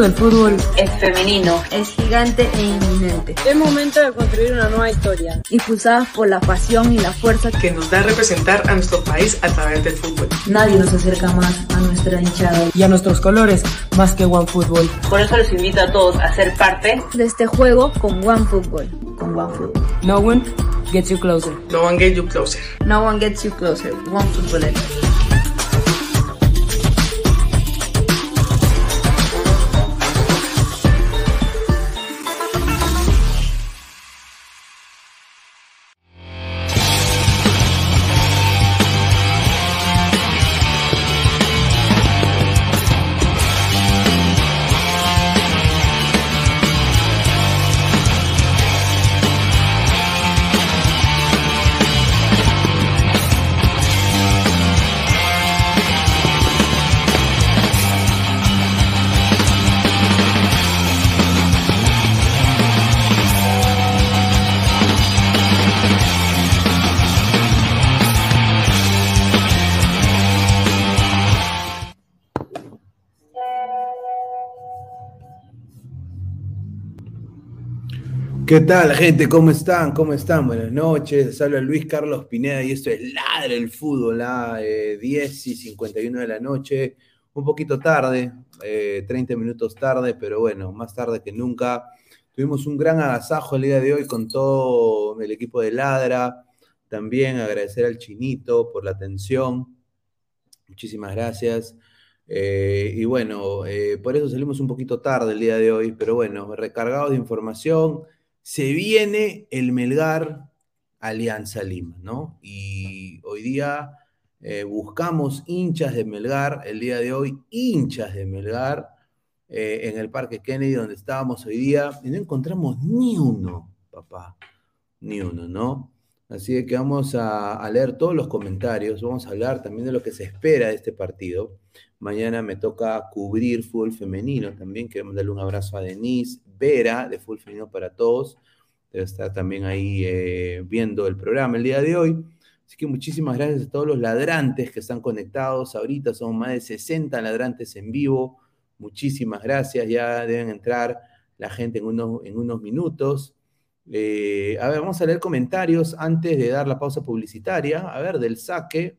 Del fútbol es femenino, es gigante e inminente. Es momento de construir una nueva historia. Impulsadas por la pasión y la fuerza que nos da representar a nuestro país a través del fútbol. Nadie nos acerca más a nuestra hinchada y a nuestros colores más que OneFootball. Por eso los invito a todos a ser parte de este juego con OneFootball. Con OneFootball. No one gets you closer. No one gets you closer. No one gets you closer. OneFootball. ¿Qué tal, gente? ¿Cómo están? ¿Cómo están? Buenas noches. habla Luis Carlos Pineda y esto es Ladre el Fútbol, a 10 y 51 de la noche. Un poquito tarde, 30 eh, minutos tarde, pero bueno, más tarde que nunca. Tuvimos un gran agasajo el día de hoy con todo el equipo de Ladra. También agradecer al Chinito por la atención. Muchísimas gracias. Eh, y bueno, eh, por eso salimos un poquito tarde el día de hoy, pero bueno, recargados de información se viene el Melgar Alianza Lima, ¿no? Y hoy día eh, buscamos hinchas de Melgar, el día de hoy, hinchas de Melgar, eh, en el Parque Kennedy, donde estábamos hoy día, y no encontramos ni uno, papá, ni uno, ¿no? Así que vamos a, a, leer todos los comentarios, vamos a hablar también de lo que se espera de este partido. Mañana me toca cubrir fútbol femenino también, queremos darle un abrazo a Denise, Vera, de Full Femenino para Todos. Debe estar también ahí eh, viendo el programa el día de hoy. Así que muchísimas gracias a todos los ladrantes que están conectados. Ahorita son más de 60 ladrantes en vivo. Muchísimas gracias. Ya deben entrar la gente en unos, en unos minutos. Eh, a ver, vamos a leer comentarios antes de dar la pausa publicitaria. A ver, del saque.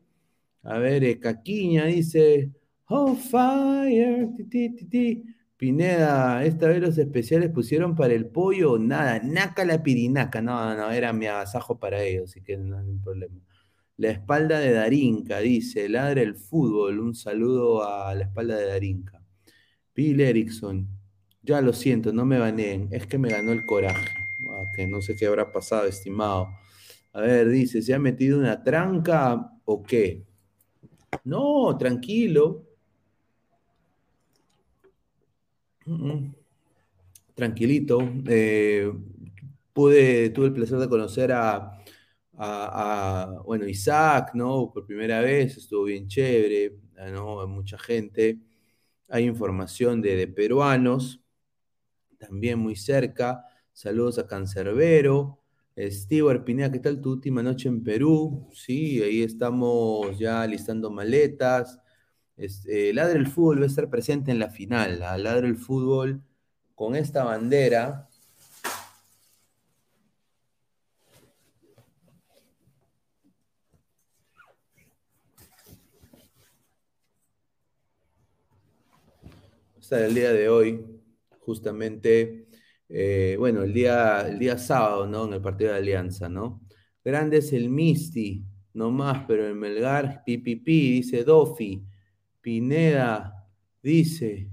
A ver, eh, Caquiña dice, oh, fire, ti, ti, Pineda, esta vez los especiales pusieron para el pollo, nada, naca la pirinaca, no, no, era mi agasajo para ellos, así que no hay problema. La espalda de Darinka, dice, ladre el fútbol, un saludo a la espalda de Darinka. Bill Erickson, ya lo siento, no me baneen, es que me ganó el coraje. Ah, que no sé qué habrá pasado, estimado. A ver, dice, ¿se ha metido una tranca o qué? No, tranquilo, Tranquilito. Eh, tuve el placer de conocer a, bueno, Isaac, ¿no? Por primera vez, estuvo bien chévere, ¿no? Mucha gente. Hay información de, peruanos, también muy cerca. Saludos a Cancerbero. Stewart Pineda, ¿qué tal tu última noche en Perú? Sí, ahí estamos ya listando maletas. Este, Ladre el Fútbol va a estar presente en la final. ¿ah? Ladre el Fútbol con esta bandera. Hasta el día de hoy, justamente, eh, bueno, el día, el día sábado, ¿no? En el partido de Alianza, ¿no? Grande es el Misti, no más, pero el Melgar, pipipi, dice Dofi. Pineda dice,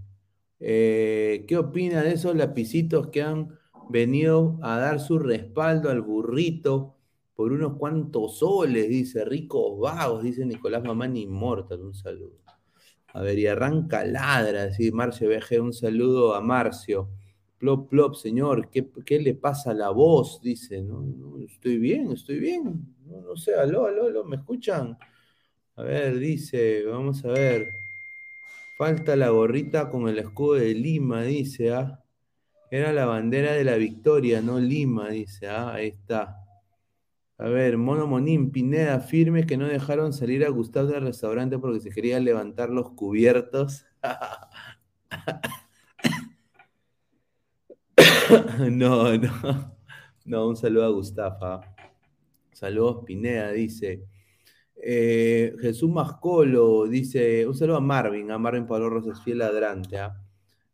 eh, ¿qué opina de esos lapicitos que han venido a dar su respaldo al burrito por unos cuantos soles? Dice, ricos vagos, dice Nicolás Mamán Inmortal, un saludo. A ver, y arranca ladra, dice Marcio BG, un saludo a Marcio. Plop, plop, señor, ¿qué, qué le pasa a la voz? Dice, no, no, estoy bien, estoy bien. No, no sé, aló, aló, aló, ¿me escuchan? A ver, dice, vamos a ver. Falta la gorrita con el escudo de Lima, dice, ¿ah? Era la bandera de la victoria, no Lima, dice, ¿ah? Ahí está. A ver, Mono Monín, Pineda, firme que no dejaron salir a Gustavo del restaurante porque se querían levantar los cubiertos. no, no. No, un saludo a Gustafa. Saludos, Pineda, dice. Eh, Jesús Mascolo dice, un saludo a Marvin, a Marvin Pablo Rosas, fiel ladrante. ¿ah?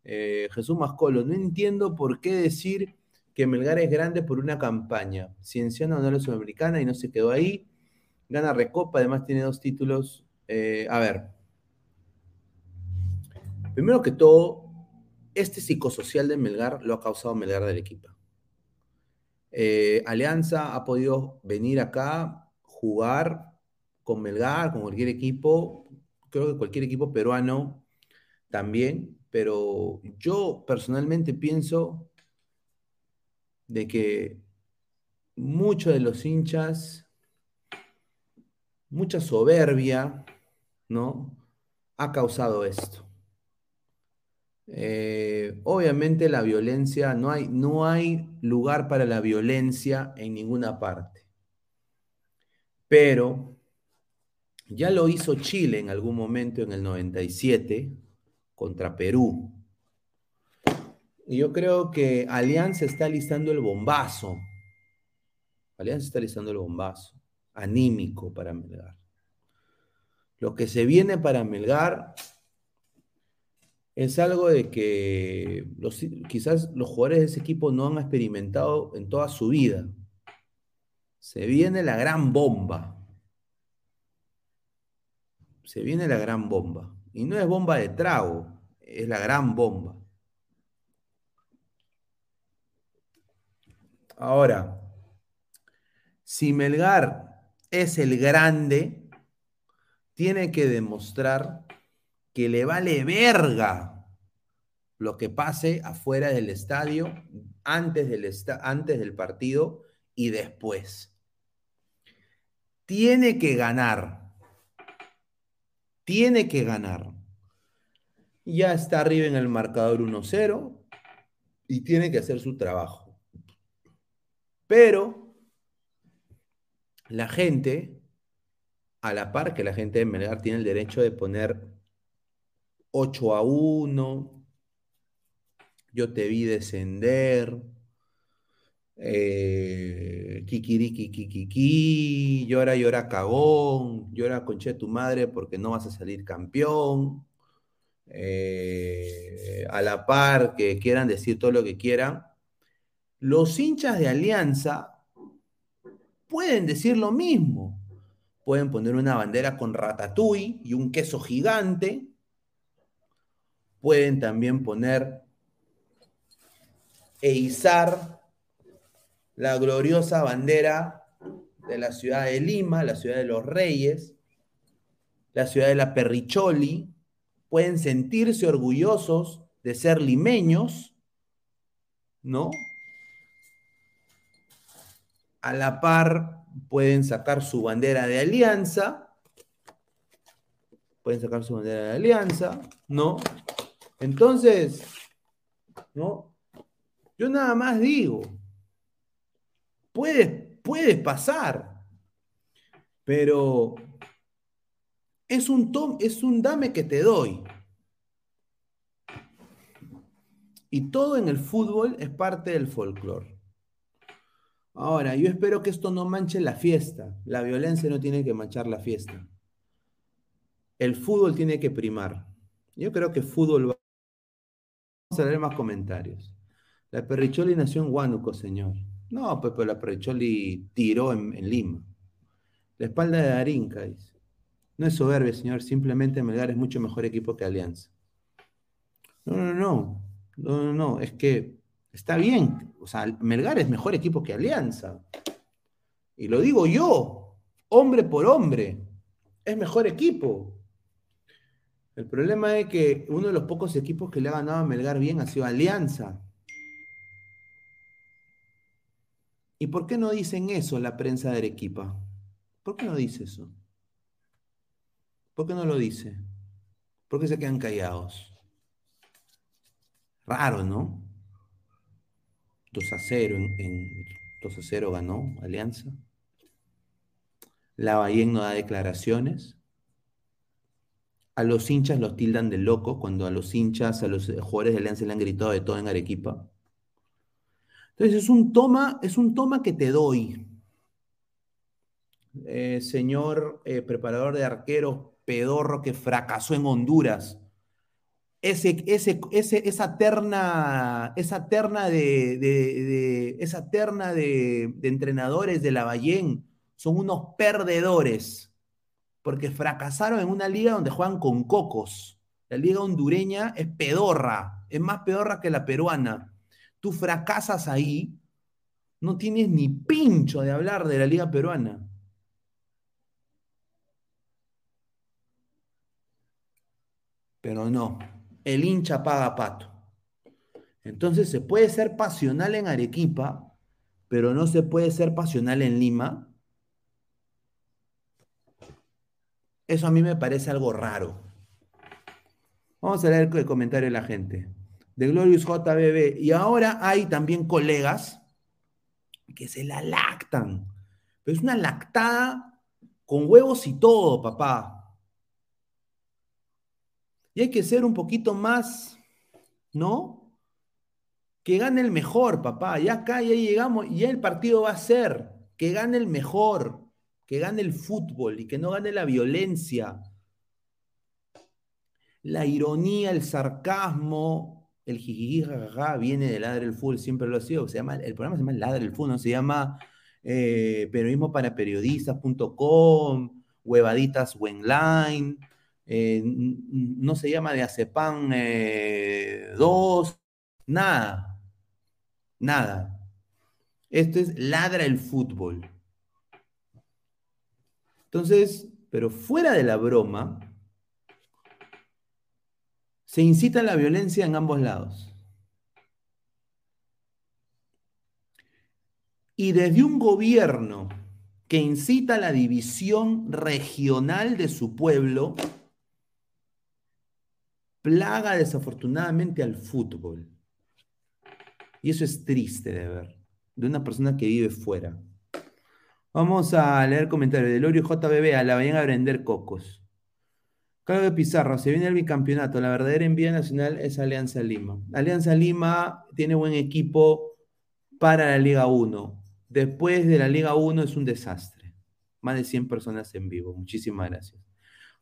Eh, Jesús Mascolo, no entiendo por qué decir que Melgar es grande por una campaña. Cienciano no es sudamericana y no se quedó ahí. Gana Recopa, además tiene dos títulos. Eh, a ver. Primero que todo, este psicosocial de Melgar lo ha causado Melgar del equipo. Alianza ha podido venir acá, jugar, con Melgar, con cualquier equipo, creo que cualquier equipo peruano también, pero yo personalmente pienso de que muchos de los hinchas, mucha soberbia, ¿no? Ha causado esto. Eh, obviamente la violencia, no hay, no hay lugar para la violencia en ninguna parte. Pero ya lo hizo Chile en algún momento en el 97 contra Perú. Y yo creo que Alianza está listando el bombazo. Alianza está listando el bombazo anímico para Melgar. Lo que se viene para Melgar es algo de que quizás los jugadores de ese equipo no han experimentado en toda su vida. Se viene la gran bomba se viene la gran bomba. Y no es bomba de trago, es la gran bomba. Ahora, si Melgar es el grande, tiene que demostrar que le vale verga lo que pase afuera del estadio, antes del, antes del partido y después. Tiene que ganar tiene que ganar. Ya está arriba en el marcador 1-0 y tiene que hacer su trabajo. Pero la gente, a la par que la gente de Melgar tiene el derecho de poner 8 a 1, yo te vi descender, eh, kikiriki, kikiki, llora, llora cagón, llora conche tu madre porque no vas a salir campeón. Eh, a la par que quieran decir todo lo que quieran, los hinchas de Alianza pueden decir lo mismo. Pueden poner una bandera con ratatouille y un queso gigante. Pueden también poner e izar la gloriosa bandera de la ciudad de Lima, la ciudad de los reyes, la ciudad de la Perricholi, pueden sentirse orgullosos de ser limeños, ¿no? A la par pueden sacar su bandera de alianza, pueden sacar su bandera de alianza, ¿no? Entonces, ¿no? Yo nada más digo, puedes puede pasar. Pero es un, tom, es un dame que te doy. Y todo en el fútbol es parte del folclore. Ahora, yo espero que esto no manche la fiesta. La violencia no tiene que manchar la fiesta. El fútbol tiene que primar. Yo creo que fútbol va. Vamos a leer más comentarios. La Perricholi nació en Huánuco, señor. No, pues, pues la Perricholi tiró en, Lima. La espalda de Arinca, dice. No es soberbia, señor. Simplemente Melgar es mucho mejor equipo que Alianza. No, no, no. No, no, no. Es que está bien. O sea, Melgar es mejor equipo que Alianza. Y lo digo yo, hombre por hombre. Es mejor equipo. El problema es que uno de los pocos equipos que le ha ganado a Melgar bien ha sido Alianza. ¿Y por qué no dicen eso la prensa de Arequipa? ¿Por qué no dice eso? ¿Por qué no lo dice? ¿Por qué se quedan callados? Raro, ¿no? 2 a 0 en, en 2 a 0 ganó Alianza. La Bahía no da declaraciones. A los hinchas los tildan de loco cuando a los hinchas, a los jugadores de Alianza le han gritado de todo en Arequipa. Entonces es un toma, es un toma que te doy. Eh, señor eh, preparador de arqueros pedorro que fracasó en Honduras. Ese, ese, ese, esa terna, esa terna de, de, de esa terna de, de, entrenadores de la Ballén son unos perdedores, porque fracasaron en una liga donde juegan con cocos. La liga hondureña es pedorra, es más pedorra que la peruana. Tú fracasas ahí, no tienes ni pincho de hablar de la liga peruana. Pero no, el hincha paga pato. Entonces se puede ser pasional en Arequipa, pero no se puede ser pasional en Lima. Eso a mí me parece algo raro. Vamos a leer el comentario de la gente. De Glorious JBB. Y ahora hay también colegas que se la lactan. Pero es una lactada con huevos y todo, papá. Y hay que ser un poquito más, ¿no? Que gane el mejor, papá. Ya acá ya llegamos, ya el partido va a ser que gane el mejor, que gane el fútbol y que no gane la violencia. La ironía, el sarcasmo, el jijiji, jajaja, viene de Ladre el Fútbol, siempre lo ha sido. Se llama, el programa se llama Ladre el Fútbol, no se llama eh, periodismo para periodistas.com, huevaditas Wenline. Eh, no se llama de Acepan 2, eh, nada, nada. Esto es ladra el fútbol. Entonces, pero fuera de la broma, se incita la violencia en ambos lados. Y desde un gobierno que incita la división regional de su pueblo, plaga desafortunadamente al fútbol. Y eso es triste de ver, de una persona que vive fuera. Vamos a leer comentarios de Lorio JBB, a la vayan a vender cocos. De Pizarro, se viene el bicampeonato. La verdadera envía nacional es Alianza Lima. Alianza Lima tiene buen equipo para la Liga 1. Después de la Liga 1 es un desastre. Más de 100 personas en vivo. Muchísimas gracias.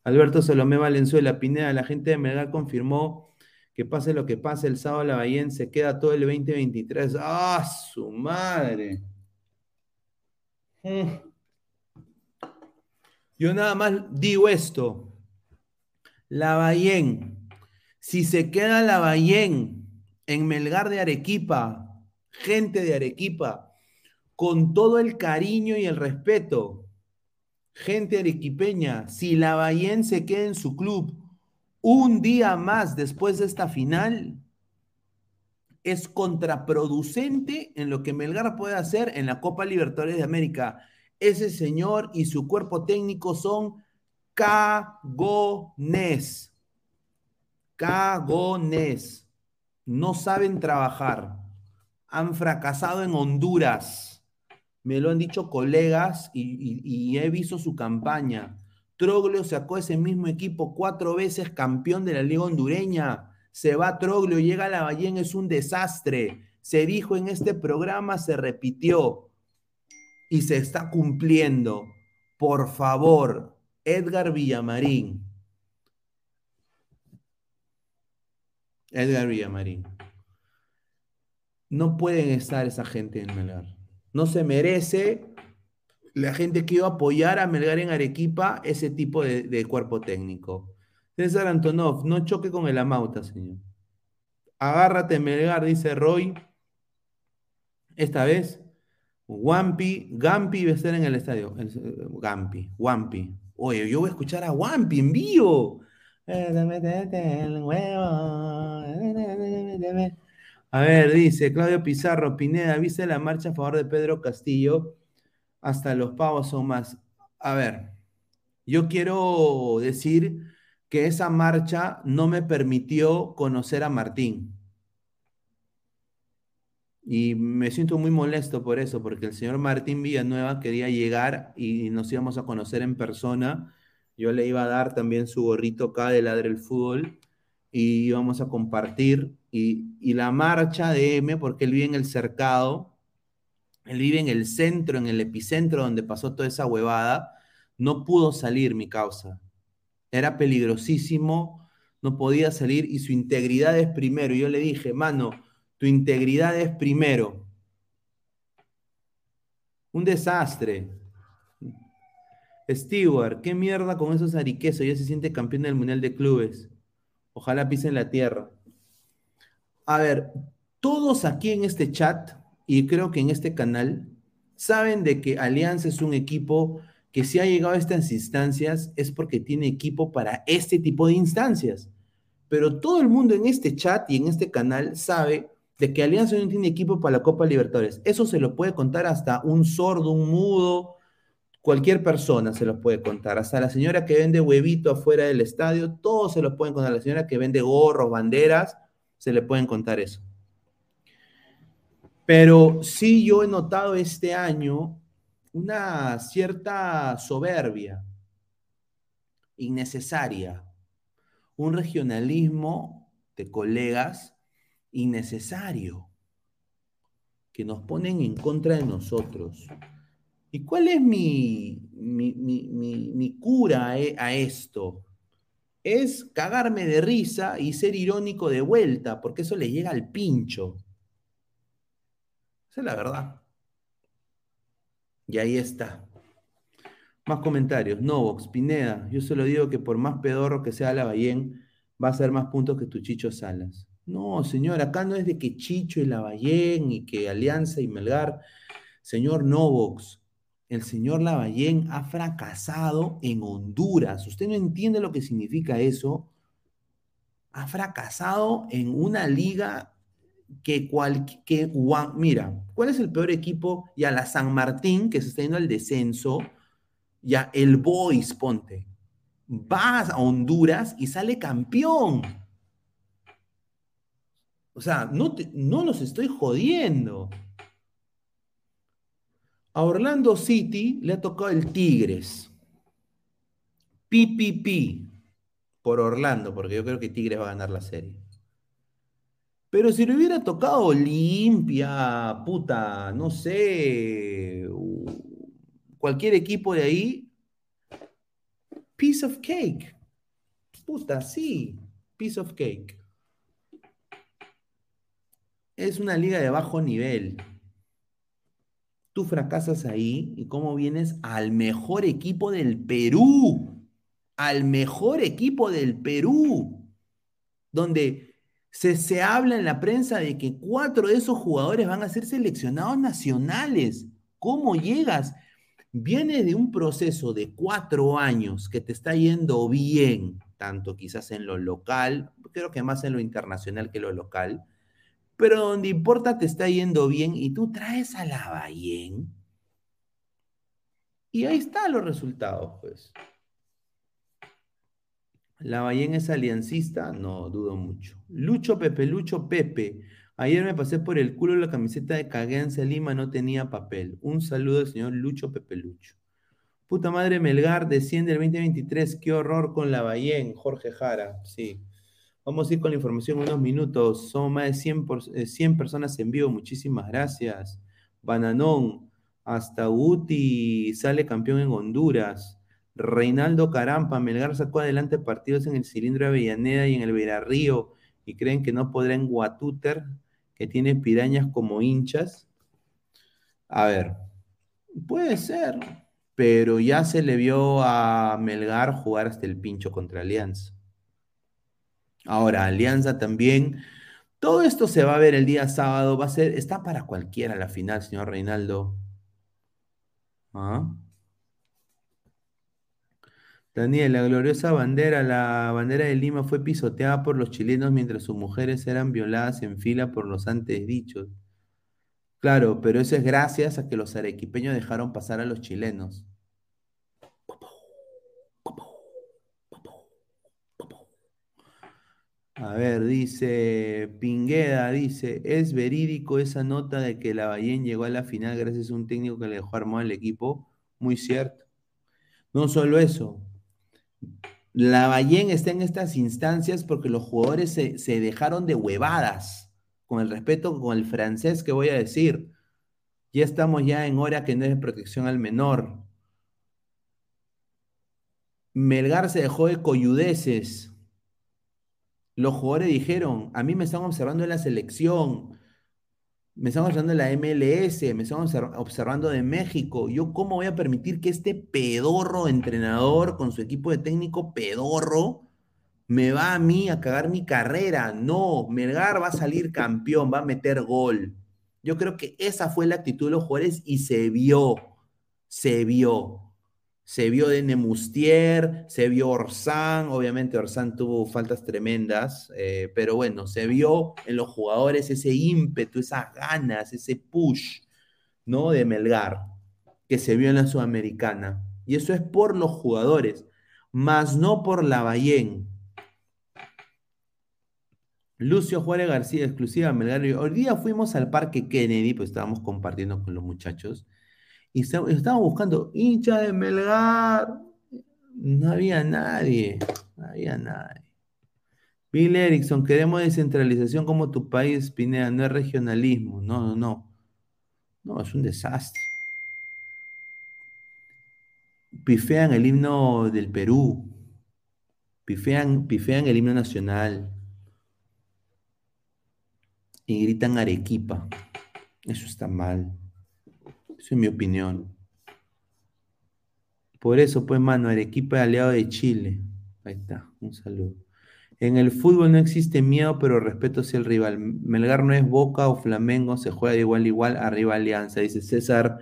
Alberto Salomé Valenzuela, Pineda, la gente de Melgar confirmó que pase lo que pase, el sábado la Bahía se queda todo el 2023. ¡Ah, su madre! Mm. Yo nada más digo esto. La Bahien, si se queda la Bahien en Melgar de Arequipa, gente de Arequipa, con todo el cariño y el respeto, gente arequipeña, si la Bahía se queda en su club un día más después de esta final, es contraproducente en lo que Melgar puede hacer en la Copa Libertadores de América. Ese señor y su cuerpo técnico son cagones. Cagones. No saben trabajar. Han fracasado en Honduras. Me lo han dicho colegas y, he visto su campaña. Troglio sacó ese mismo equipo cuatro veces campeón de la Liga Hondureña. Se va Troglio, llega a la Ballén, es un desastre. Se dijo en este programa, se repitió y se está cumpliendo. Por favor, Edgar Villamarín. Edgar Villamarín. No pueden estar esa gente en Melgar. No se merece la gente que iba a apoyar a Melgar en Arequipa ese tipo de, cuerpo técnico. César Antonov, no choque con el Amauta, señor. Agárrate, Melgar, dice Roy. Esta vez, Wampi, Gampi va estar en el estadio. Eh, Gampi, Wampi. Oye, yo voy a escuchar a Wampi en vivo. A ver, dice Claudio Pizarro, Pineda, ¿viste la marcha a favor de Pedro Castillo? Hasta los pavos son más. A ver, yo quiero decir que esa marcha no me permitió conocer a Martín. Y me siento muy molesto por eso, porque el señor Martín Villanueva quería llegar y nos íbamos a conocer en persona. Yo le iba a dar también su gorrito acá de Ladre el Fútbol y íbamos a compartir. Y, y la marcha de M, porque él vive en el cercado, él vive en el centro, en el epicentro donde pasó toda esa huevada, no pudo salir mi causa. Era peligrosísimo, no podía salir y su integridad es primero. Yo le dije, mano, tu integridad es primero. Un desastre. Stewart, qué mierda con esos ariquesos, ya se siente campeón del Mundial de Clubes. Ojalá pisen la tierra. A ver, todos aquí en este chat y creo que en este canal saben de que Alianza es un equipo que si ha llegado a estas instancias es porque tiene equipo para este tipo de instancias. Pero todo el mundo en este chat y en este canal sabe de que Alianza no tiene equipo para la Copa Libertadores. Eso se lo puede contar hasta un sordo, un mudo, cualquier persona se lo puede contar. Hasta la señora que vende huevito afuera del estadio, todos se lo pueden contar. La señora que vende gorros, banderas, se le pueden contar eso. Pero sí yo he notado este año una cierta soberbia innecesaria, un regionalismo de colegas innecesario que nos ponen en contra de nosotros. ¿Y cuál es mi, cura a, a esto? Es cagarme de risa y ser irónico de vuelta, porque eso le llega al pincho. Esa es la verdad. Y ahí está. Más comentarios. Novox, Pineda, yo solo digo que por más pedorro que sea Lavallén, va a hacer más puntos que tu Chicho Salas. No, señor, acá no es de que Chicho y Lavallén y que Alianza y Melgar. Señor Novox, el señor Lavallén ha fracasado en Honduras. ¿Usted no entiende lo que significa eso? Ha fracasado en una liga que cual, mira, ¿cuál es el peor equipo? Ya la San Martín, que se está yendo al descenso, ya el Boys, ponte, vas a Honduras y sale campeón. O sea, no, te, no nos estoy jodiendo. A Orlando City le ha tocado el Tigres. PPP por Orlando, porque yo creo que Tigres va a ganar la serie. Pero si le hubiera tocado Olimpia, puta, no sé, cualquier equipo de ahí, piece of cake. Puta, sí, piece of cake. Es una liga de bajo nivel. Tú fracasas ahí y cómo vienes al mejor equipo del Perú. Al mejor equipo del Perú. Donde se, se, habla en la prensa de que cuatro de esos jugadores van a ser seleccionados nacionales. ¿Cómo llegas? Vienes de un proceso de cuatro años que te está yendo bien, tanto quizás en lo local, creo que más en lo internacional que lo local, pero donde importa te está yendo bien y tú traes a la Bayén. Y ahí están los resultados, pues. ¿La Bayén es aliancista? No, dudo mucho. Lucho Pepe, Lucho Pepe. Ayer me pasé por el culo la camiseta de Caguense Lima, no tenía papel. Un saludo al señor Lucho Pepe Lucho. Puta madre Melgar desciende el 2023. Qué horror con la Ballén, Jorge Jara. Sí. Vamos a ir con la información en unos minutos. Son más de 100, por- eh, 100 personas en vivo. Muchísimas gracias. Bananón. Hasta Uti sale campeón en Honduras. Reinaldo Carampa. Melgar sacó adelante partidos en el cilindro de Avellaneda y en el Verarrío. Y creen que no podrá en Guatúter, que tiene pirañas como hinchas. A ver, puede ser, pero ya se le vio a Melgar jugar hasta el pincho contra Alianza. Ahora, Alianza también. Todo esto se va a ver el día sábado. Va a ser, está para cualquiera la final, señor Reinaldo. ¿Ah? Daniel, la gloriosa bandera, la bandera de Lima fue pisoteada por los chilenos mientras sus mujeres eran violadas en fila por los antes dichos. Claro, pero eso es gracias a que los arequipeños dejaron pasar a los chilenos. A ver, dice Pingueda, dice, es verídico esa nota de que la Ballén llegó a la final gracias a un técnico que le dejó armado al equipo. Muy cierto. No solo eso. La Ballén está en estas instancias porque los jugadores se, se dejaron de huevadas, con el respeto con el francés que voy a decir. Ya estamos ya en hora que no es protección al menor. Melgar se dejó de coyudeces. Los jugadores dijeron, a mí me están observando en la selección, me están observando en la MLS, me están observ- observando de México. Yo, ¿cómo voy a permitir que este pedorro entrenador con su equipo de técnico pedorro me va a mí a cagar mi carrera? No, Melgar va a salir campeón, va a meter gol. Yo creo que esa fue la actitud de los jugadores y se vio, se vio. Se vio de Nemustier, se vio Orsán, obviamente Orsán tuvo faltas tremendas, eh, pero bueno, se vio en los jugadores ese ímpetu, esas ganas, ese push, ¿no? De Melgar, que se vio en la Sudamericana. Y eso es por los jugadores, más no por la Ballén. Lucio Juárez García, exclusiva Melgar. Hoy día fuimos al Parque Kennedy, pues estábamos compartiendo con los muchachos. Y estábamos buscando hincha de Melgar. No había nadie. No había nadie. Bill Erickson, queremos descentralización como tu país, Pineda, no es regionalismo. No, no, no. No, es un desastre. Pifean el himno del Perú. Pifean, pifean el himno nacional. Y gritan Arequipa. Eso está mal. Eso es mi opinión. Por eso, pues, mano, Arequipa es aliado de Chile. Ahí está, un saludo. En el fútbol no existe miedo, pero respeto hacia el rival. Melgar no es Boca o Flamengo, se juega de igual a igual, arriba Alianza, dice César.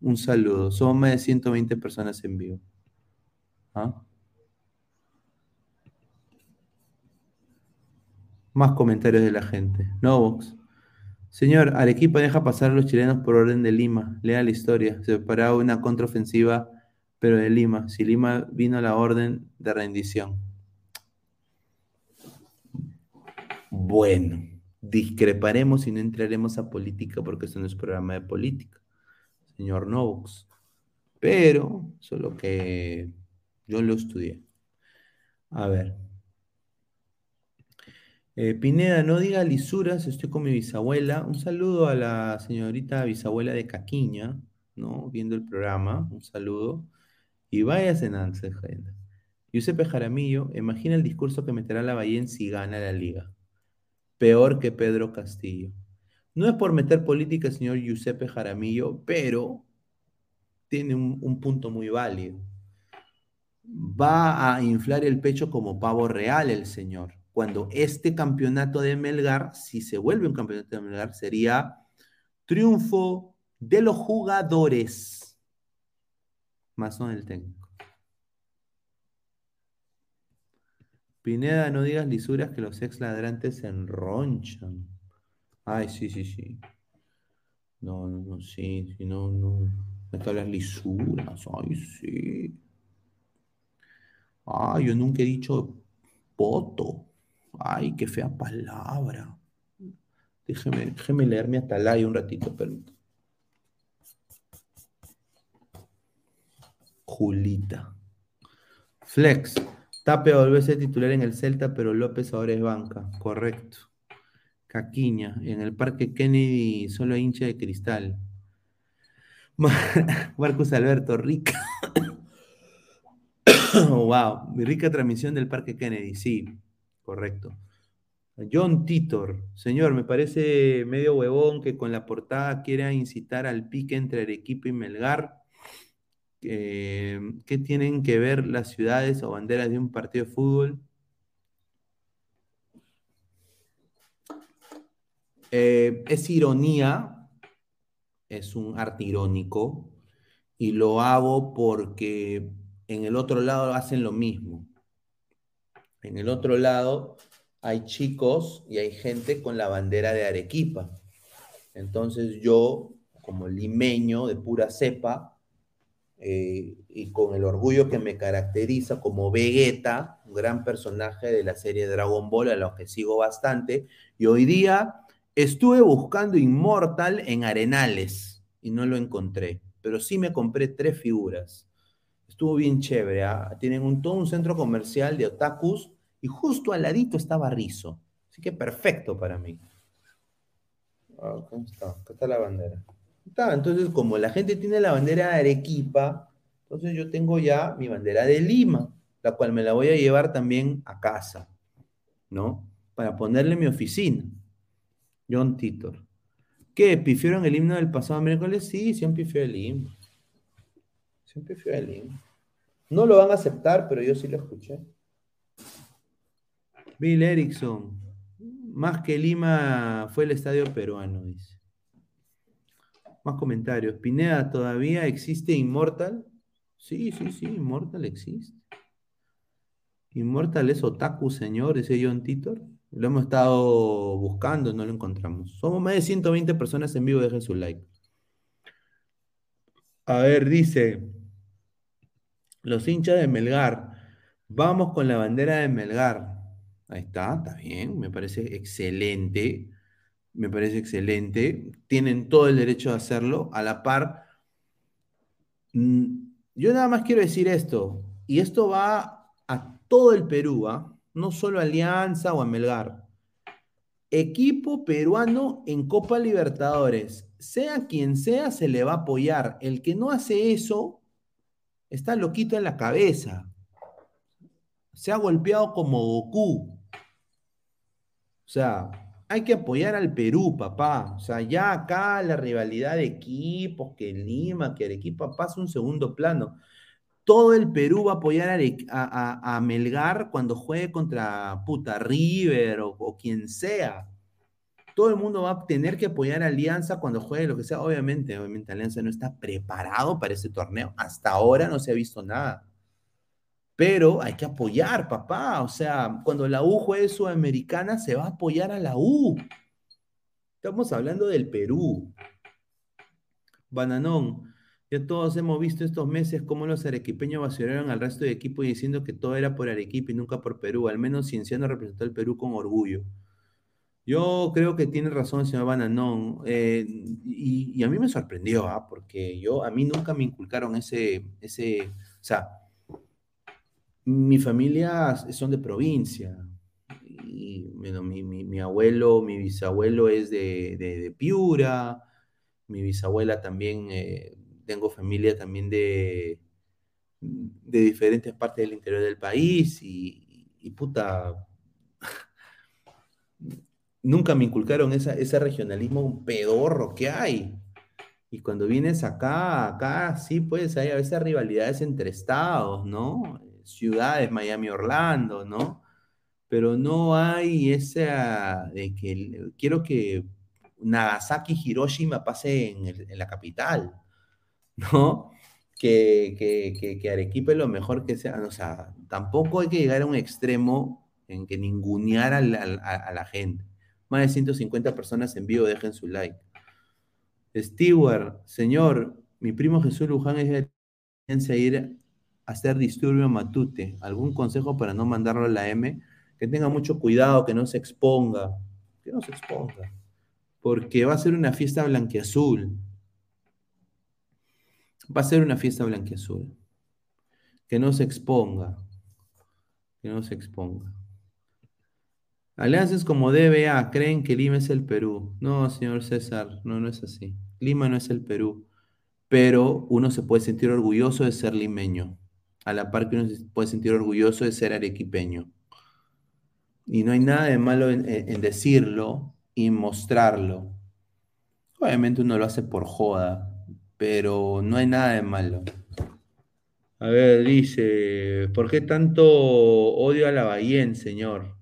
Un saludo. Somos más de 120 personas en vivo. ¿Ah? Más comentarios de la gente. Novox. Señor, Arequipa deja pasar a los chilenos por orden de Lima. Lea la historia. Se preparaba una contraofensiva, pero de Lima. Si Lima vino a la orden de rendición. Bueno, discreparemos y no entraremos a política porque esto no es programa de política, señor Novox. Pero, solo que yo lo estudié. A ver. Eh, Pineda, no diga lisuras, estoy con mi bisabuela. Un saludo a la señorita bisabuela de Caquiña, ¿no? Viendo el programa, un saludo. Y váyase en agenda. Giuseppe Jaramillo, imagina el discurso que meterá la Ballén si gana la liga. Peor que Pedro Castillo. No es por meter política, señor Giuseppe Jaramillo, pero tiene un punto muy válido. Va a inflar el pecho como pavo real el señor cuando este campeonato de Melgar, si se vuelve un campeonato de Melgar, sería triunfo de los jugadores, más no del técnico. Pineda, no digas lisuras que los ex ladrantes se enronchan. Ay, sí, sí, sí. No, no, no, sí, sí, no, no. No hablas lisuras, ay, sí. Ay, yo nunca he dicho poto. Ay, qué fea palabra. Déjeme, déjeme leer mi atalaya un ratito, permítame. Julita. Flex. Tape volvió a ser titular en el Celta, pero López ahora es banca. Correcto. Caquiña. En el Parque Kennedy solo hincha de cristal. Marcos Alberto, rica. wow, rica transmisión del Parque Kennedy, sí, correcto. John Titor, señor, me parece medio huevón que con la portada quiera incitar al pique entre Arequipa y Melgar. Eh, ¿Qué tienen que ver las ciudades o banderas de un partido de fútbol? Eh, es ironía, es un arte irónico, y lo hago porque en el otro lado hacen lo mismo. En el otro lado hay chicos y hay gente con la bandera de Arequipa. Entonces yo, como limeño de pura cepa, eh, y con el orgullo que me caracteriza como Vegeta, un gran personaje de la serie Dragon Ball, a los que sigo bastante, y hoy día estuve buscando Immortal en Arenales y no lo encontré, pero sí me compré tres figuras. Estuvo bien chévere, ¿ah? tienen un, todo un centro comercial de otakus y justo al ladito estaba Rizo. Así que perfecto para mí. Ah, ¿Cómo está? Acá está la bandera. Está, entonces, como la gente tiene la bandera de Arequipa, entonces yo tengo ya mi bandera de Lima, la cual me la voy a llevar también a casa, ¿no? Para ponerle en mi oficina. John Titor. ¿Qué? ¿Pifieron el himno del pasado miércoles? Sí, siempre pifió el himno. Siempre pifió el himno. No lo van a aceptar, pero yo sí lo escuché. Bill Erickson. Más que Lima fue el estadio peruano, dice. Más comentarios. Pineda, ¿todavía existe Immortal? Sí, sí, sí, Immortal existe. Immortal es otaku, señor, ese John Titor. Lo hemos estado buscando, no lo encontramos. Somos más de 120 personas en vivo, dejen su like. A ver, dice, los hinchas de Melgar, vamos con la bandera de Melgar. Ahí está, está bien, me parece excelente. Me parece excelente. Tienen todo el derecho de hacerlo. A la par, mm, yo nada más quiero decir esto, y esto va a todo el Perú, ¿ah? no solo a Alianza o a Melgar. Equipo peruano en Copa Libertadores, sea quien sea, se le va a apoyar. El que no hace eso está loquito en la cabeza. Se ha golpeado como Goku. O sea, hay que apoyar al Perú, papá. O sea, ya acá la rivalidad de equipos, que Lima, que Arequipa pasa un segundo plano. Todo el Perú va a apoyar a, Melgar cuando juegue contra puta River o, o, quien sea. Todo el mundo va a tener que apoyar a Alianza cuando juegue lo que sea. Obviamente, obviamente Alianza no está preparado para ese torneo. Hasta ahora no se ha visto nada. Pero hay que apoyar, papá. O sea, cuando la U juegue sudamericana, se va a apoyar a la U. Estamos hablando del Perú. Bananón. Ya todos hemos visto estos meses cómo los arequipeños basuraron al resto de equipo diciendo que todo era por Arequipa y nunca por Perú. Al menos Cienciano representó al Perú con orgullo. Yo creo que tiene razón señor Bananón. Eh, y, a mí me sorprendió, ¿ah? porque yo, a mí nunca me inculcaron ese, ese, o sea, mi familia son de provincia. Y bueno, mi, mi, abuelo, mi bisabuelo es de, de, Piura, mi bisabuela también eh, tengo familia también de, de diferentes partes del interior del país y, puta, nunca me inculcaron ese regionalismo pedorro que hay. Y cuando vienes acá, acá sí, pues hay a veces rivalidades entre estados, ¿no? Ciudades, Miami, Orlando, ¿no? Pero no hay esa de que quiero que Nagasaki, Hiroshima pase en la capital. ¿no? Que, que, que, Arequipa es lo mejor que sea. O sea, tampoco hay que llegar a un extremo en que ningunear a la, gente. Más de 150 personas en vivo, dejen su like. Stewart, señor, mi primo Jesús Luján es de ir hacer disturbio matute. ¿Algún consejo para no mandarlo a la M? que tenga mucho cuidado, que no se exponga, que no se exponga, porque va a ser una fiesta blanquiazul. Va a ser una fiesta blanquiazul. Que no se exponga, que no se exponga. Alianzas como DBA creen que Lima es el Perú. No, señor César, no, no es así. Lima no es el Perú, pero uno se puede sentir orgulloso de ser limeño, a la par que uno se puede sentir orgulloso de ser arequipeño. Y no hay nada de malo en, decirlo y mostrarlo. Obviamente uno lo hace por joda, pero no hay nada de malo. A ver, dice, ¿por qué tanto odio a la Bahía, señor?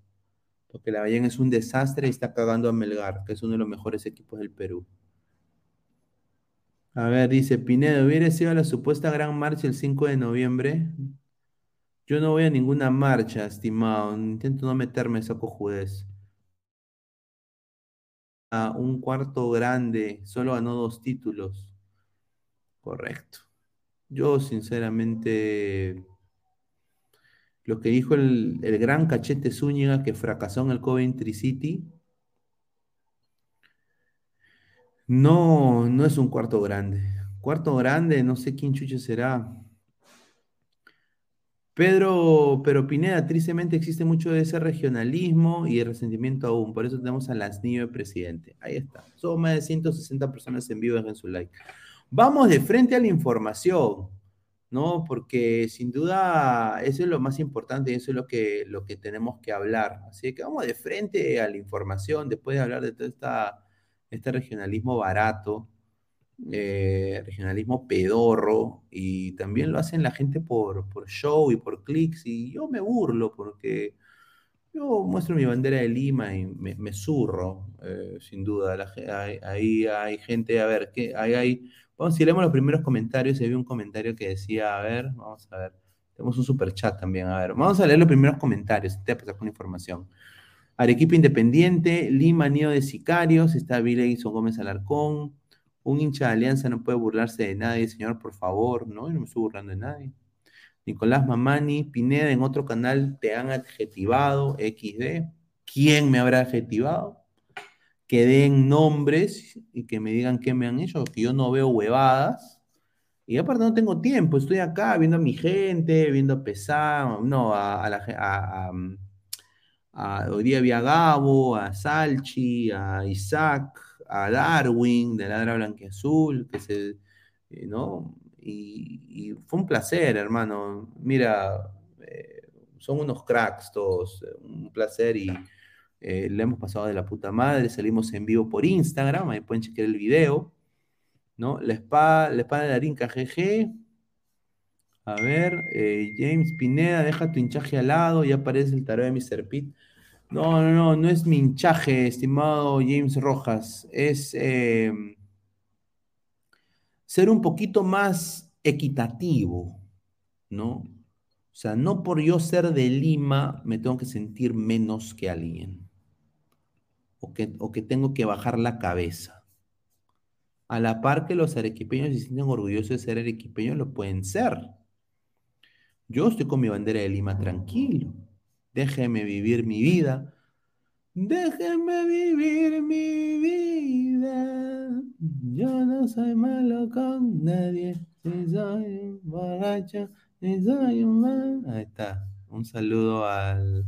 Porque la Bahía es un desastre y está cagando a Melgar, que es uno de los mejores equipos del Perú. A ver, dice Pinedo, ¿hubiera sido la supuesta gran marcha el 5 de noviembre? Yo no voy a ninguna marcha, estimado. Intento no meterme esa cojudez. A un cuarto grande, solo ganó dos títulos. Correcto. Yo, sinceramente, lo que dijo el, gran cachete Zúñiga que fracasó en el Coventry City, no, no es un cuarto grande. Cuarto grande, no sé quién chuche será. Pedro, pero Pineda, tristemente existe mucho de ese regionalismo y el resentimiento aún. Por eso tenemos a de presidente. Ahí está. Son más de 160 personas en vivo, dejen su like. Vamos de frente a la información. ¿no? Porque sin duda eso es lo más importante y eso es lo que, lo que tenemos que hablar. Así que vamos de frente a la información, después de hablar de todo esta, este regionalismo barato, eh, regionalismo pedorro, y también lo hacen la gente por, por show y por clics, y yo me burlo porque yo muestro mi bandera de Lima y me, me zurro, eh, sin duda. ahí hay, gente, a ver, que ahí hay Vamos, si leemos los primeros comentarios, se vio un comentario que decía, a ver, vamos a ver. Tenemos un super chat también, a ver. Vamos a leer los primeros comentarios, te voy a pasar con información. Arequipa Independiente, Lima Nido de Sicarios, está Edison Gómez Alarcón. Un hincha de Alianza no puede burlarse de nadie, señor, por favor. No, yo no me estoy burlando de nadie. Nicolás Mamani, Pineda, en otro canal te han adjetivado, XD. ¿Quién me habrá adjetivado? que den nombres y que me digan qué me han hecho, que yo no veo huevadas. Y aparte no tengo tiempo, estoy acá viendo a mi gente, viendo a Pesán, no, a, la a, a, hoy día a a Salchi, a Isaac, a Darwin de Ladra Blanquiazul, que se, eh, ¿no? Y, fue un placer, hermano. Mira, eh, son unos cracks todos, un placer y eh, le hemos pasado de la puta madre, salimos en vivo por Instagram, ahí pueden chequear el video, ¿no? La espada, la espada de Darinka GG. A ver, eh, James Pineda, deja tu hinchaje al lado, ya aparece el tarot de Mr. Pete. No, no, no, no es mi hinchaje, estimado James Rojas, es em, ser un poquito más equitativo, ¿no? O sea, no por yo ser de Lima me tengo que sentir menos que alguien o que, tengo que bajar la cabeza. A la par que los arequipeños se sienten orgullosos de ser arequipeños, lo pueden ser. Yo estoy con mi bandera de Lima tranquilo. Déjeme vivir mi vida. Déjeme vivir mi vida. Yo no soy malo con nadie. Si soy un borracho, si soy un. Ahí está. Un saludo al,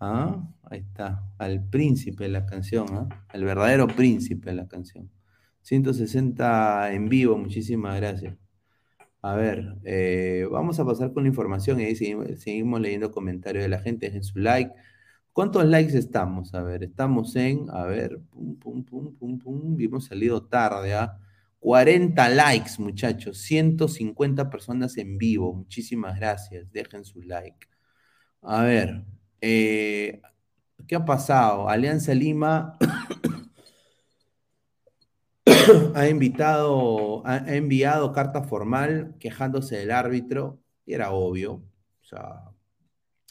¿Ah? Ahí está, al príncipe de la canción, ¿ah? al verdadero príncipe de la canción. 160 en vivo, muchísimas gracias. A ver, eh, vamos a pasar con la información y ahí seguimos, leyendo comentarios de la gente. Dejen su like. ¿Cuántos likes estamos? A ver, estamos en, a ver, pum, pum, pum, pum, pum. Hemos salido tarde, ¿ah? 40 likes, muchachos. 150 personas en vivo. Muchísimas gracias. Dejen su like. A ver, eh, ¿Qué ha pasado? Alianza Lima ha invitado, ha enviado carta formal quejándose del árbitro, y era obvio. O sea,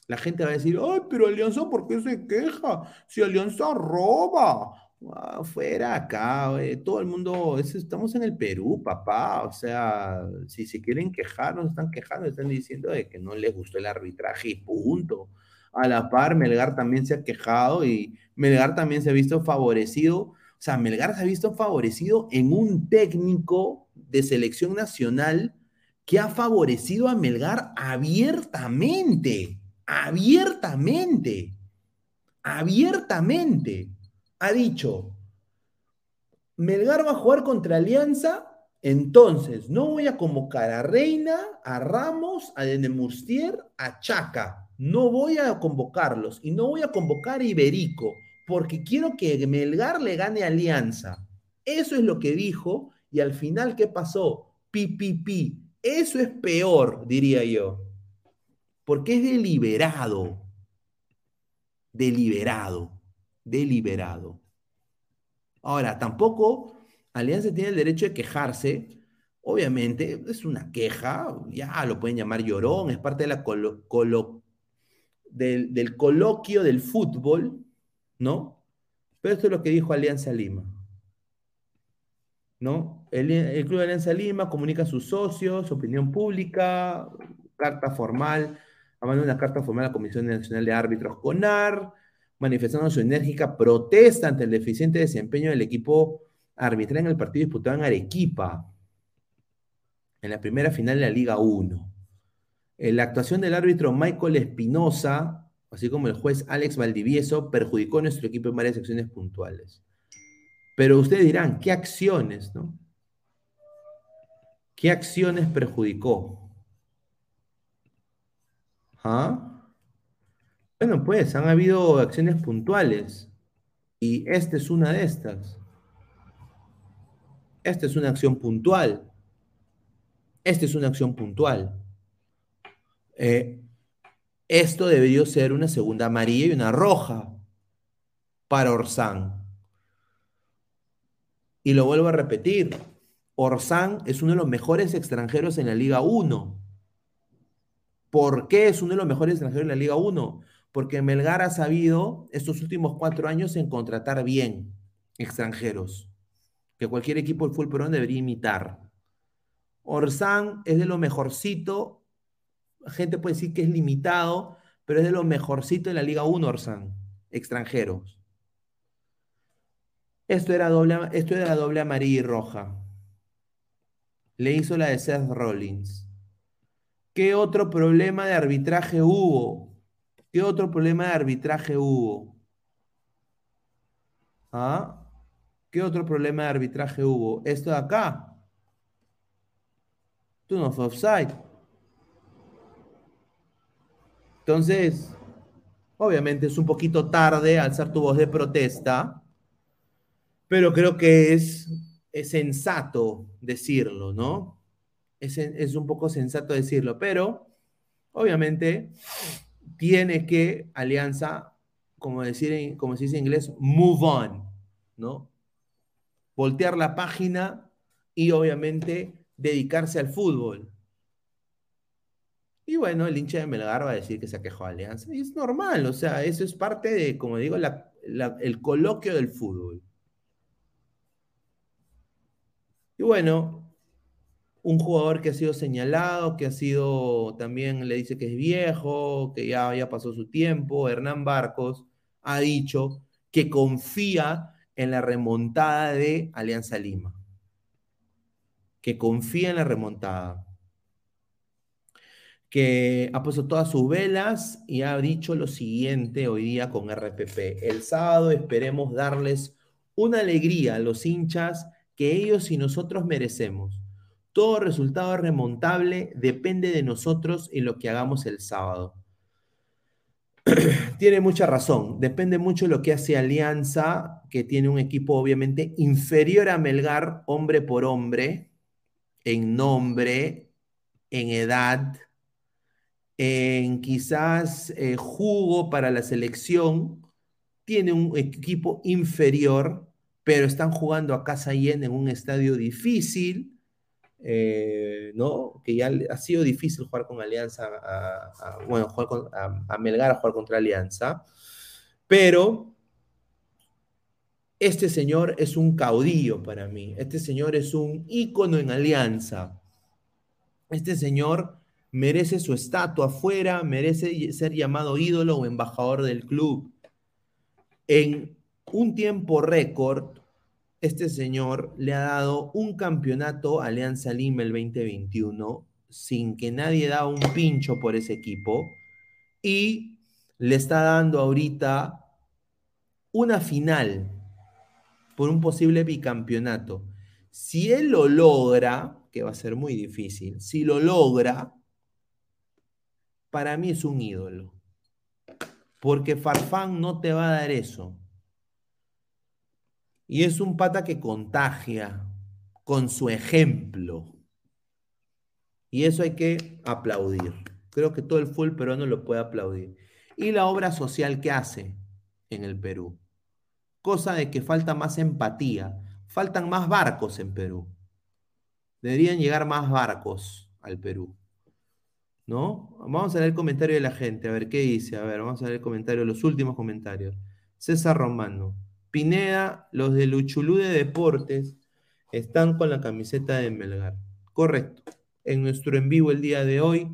la gente va a decir, ay, pero Alianza, ¿por qué se queja? Si Alianza roba. Ah, fuera acá, todo el mundo, estamos en el Perú, papá. O sea, si se quieren quejar, nos están quejando, están diciendo de que no les gustó el arbitraje y punto. A la par, Melgar también se ha quejado y Melgar también se ha visto favorecido. O sea, Melgar se ha visto favorecido en un técnico de selección nacional que ha favorecido a Melgar abiertamente, abiertamente, abiertamente. Ha dicho, Melgar va a jugar contra Alianza entonces, no voy a convocar a Reina, a Ramos, a Denemustier, a Chaca. No voy a convocarlos y no voy a convocar a Iberico, porque quiero que Melgar le gane Alianza. Eso es lo que dijo y al final, ¿qué pasó? Pi, pi. Eso es peor, diría yo, porque es deliberado. Deliberado. Deliberado. Ahora, tampoco Alianza tiene el derecho de quejarse. Obviamente, es una queja, ya lo pueden llamar llorón, es parte de la del, coloquio del fútbol, ¿no? Pero esto es lo que dijo Alianza Lima. ¿No? El, Club de Alianza Lima comunica a sus socios, opinión pública, carta formal, mandado una carta formal a la Comisión Nacional de Árbitros CONAR, manifestando su enérgica protesta ante el deficiente desempeño del equipo arbitrar en el partido disputado en Arequipa, en la primera final de la Liga 1. Eh, la actuación del árbitro Michael Espinosa, así como el juez Alex Valdivieso, perjudicó a nuestro equipo en varias secciones puntuales. Pero ustedes dirán, ¿qué acciones, no? ¿Qué acciones perjudicó? ¿Ah? Bueno, pues han habido acciones puntuales y esta es una de estas. Esta es una acción puntual. Esta es una acción puntual. Eh, esto debería ser una segunda amarilla y una roja para Orsán. Y lo vuelvo a repetir. Orsán es uno de los mejores extranjeros en la Liga 1. ¿Por qué es uno de los mejores extranjeros en la Liga 1? Porque Melgar ha sabido estos últimos cuatro años en contratar bien extranjeros que cualquier equipo del fútbol peruano debería imitar. Orsán es de lo mejorcito, gente puede decir que es limitado, pero es de lo mejorcito en la Liga 1 Orsán, extranjeros. Esto era doble, esto era doble amarilla y roja. Le hizo la de Seth Rollins. ¿Qué otro problema de arbitraje hubo? ¿Qué otro problema de arbitraje hubo? ¿Ah? ¿Qué otro problema de arbitraje hubo? Esto de acá. Tú no offside. Entonces, obviamente es un poquito tarde alzar tu voz de protesta, pero creo que es, sensato decirlo, ¿no? Es, es un poco sensato decirlo, pero obviamente tiene que Alianza, como, decir, como se dice en inglés, move on, ¿no? voltear la página y obviamente dedicarse al fútbol. Y bueno, el hincha de Melgar va a decir que se quejó a Alianza. Y es normal, o sea, eso es parte de, como digo, el coloquio del fútbol. Y bueno, un jugador que ha sido señalado, que ha sido, también le dice que es viejo, que ya, ya pasó su tiempo, Hernán Barcos, ha dicho que confía en la remontada de Alianza Lima, que confía en la remontada, que ha puesto todas sus velas y ha dicho lo siguiente hoy día con RPP. El sábado esperemos darles una alegría a los hinchas que ellos y nosotros merecemos. Todo resultado remontable depende de nosotros y lo que hagamos el sábado. tiene mucha razón. Depende mucho de lo que hace Alianza, que tiene un equipo obviamente inferior a Melgar, hombre por hombre, en nombre, en edad, en quizás eh, jugo para la selección. Tiene un equipo inferior, pero están jugando a casa llena en un estadio difícil eh, ¿no? Que ya ha sido difícil jugar con Alianza, bueno, jugar a, Melgar a jugar contra Alianza, pero este señor es un caudillo para mí, este señor es un ícono en Alianza, este señor merece su estatua afuera, merece ser llamado ídolo o embajador del club. En un tiempo récord, este señor le ha dado un campeonato a Alianza Lima el 2021 sin que nadie da un pincho por ese equipo y le está dando ahorita una final por un posible bicampeonato. Si él lo logra, que va a ser muy difícil, si lo logra, para mí es un ídolo. Porque Farfán no te va a dar eso. Y es un pata que contagia con su ejemplo. Y eso hay que aplaudir. Creo que todo el full peruano lo puede aplaudir. Y la obra social que hace en el Perú. Cosa de que falta más empatía. Faltan más barcos en Perú. Deberían llegar más barcos al Perú. ¿No? Vamos a leer el comentario de la gente, a ver qué dice. A ver, vamos a leer el comentario, los últimos comentarios. César Romano. Pineda, los de Luchulú de Deportes están con la camiseta de Melgar. Correcto. En nuestro en vivo el día de hoy,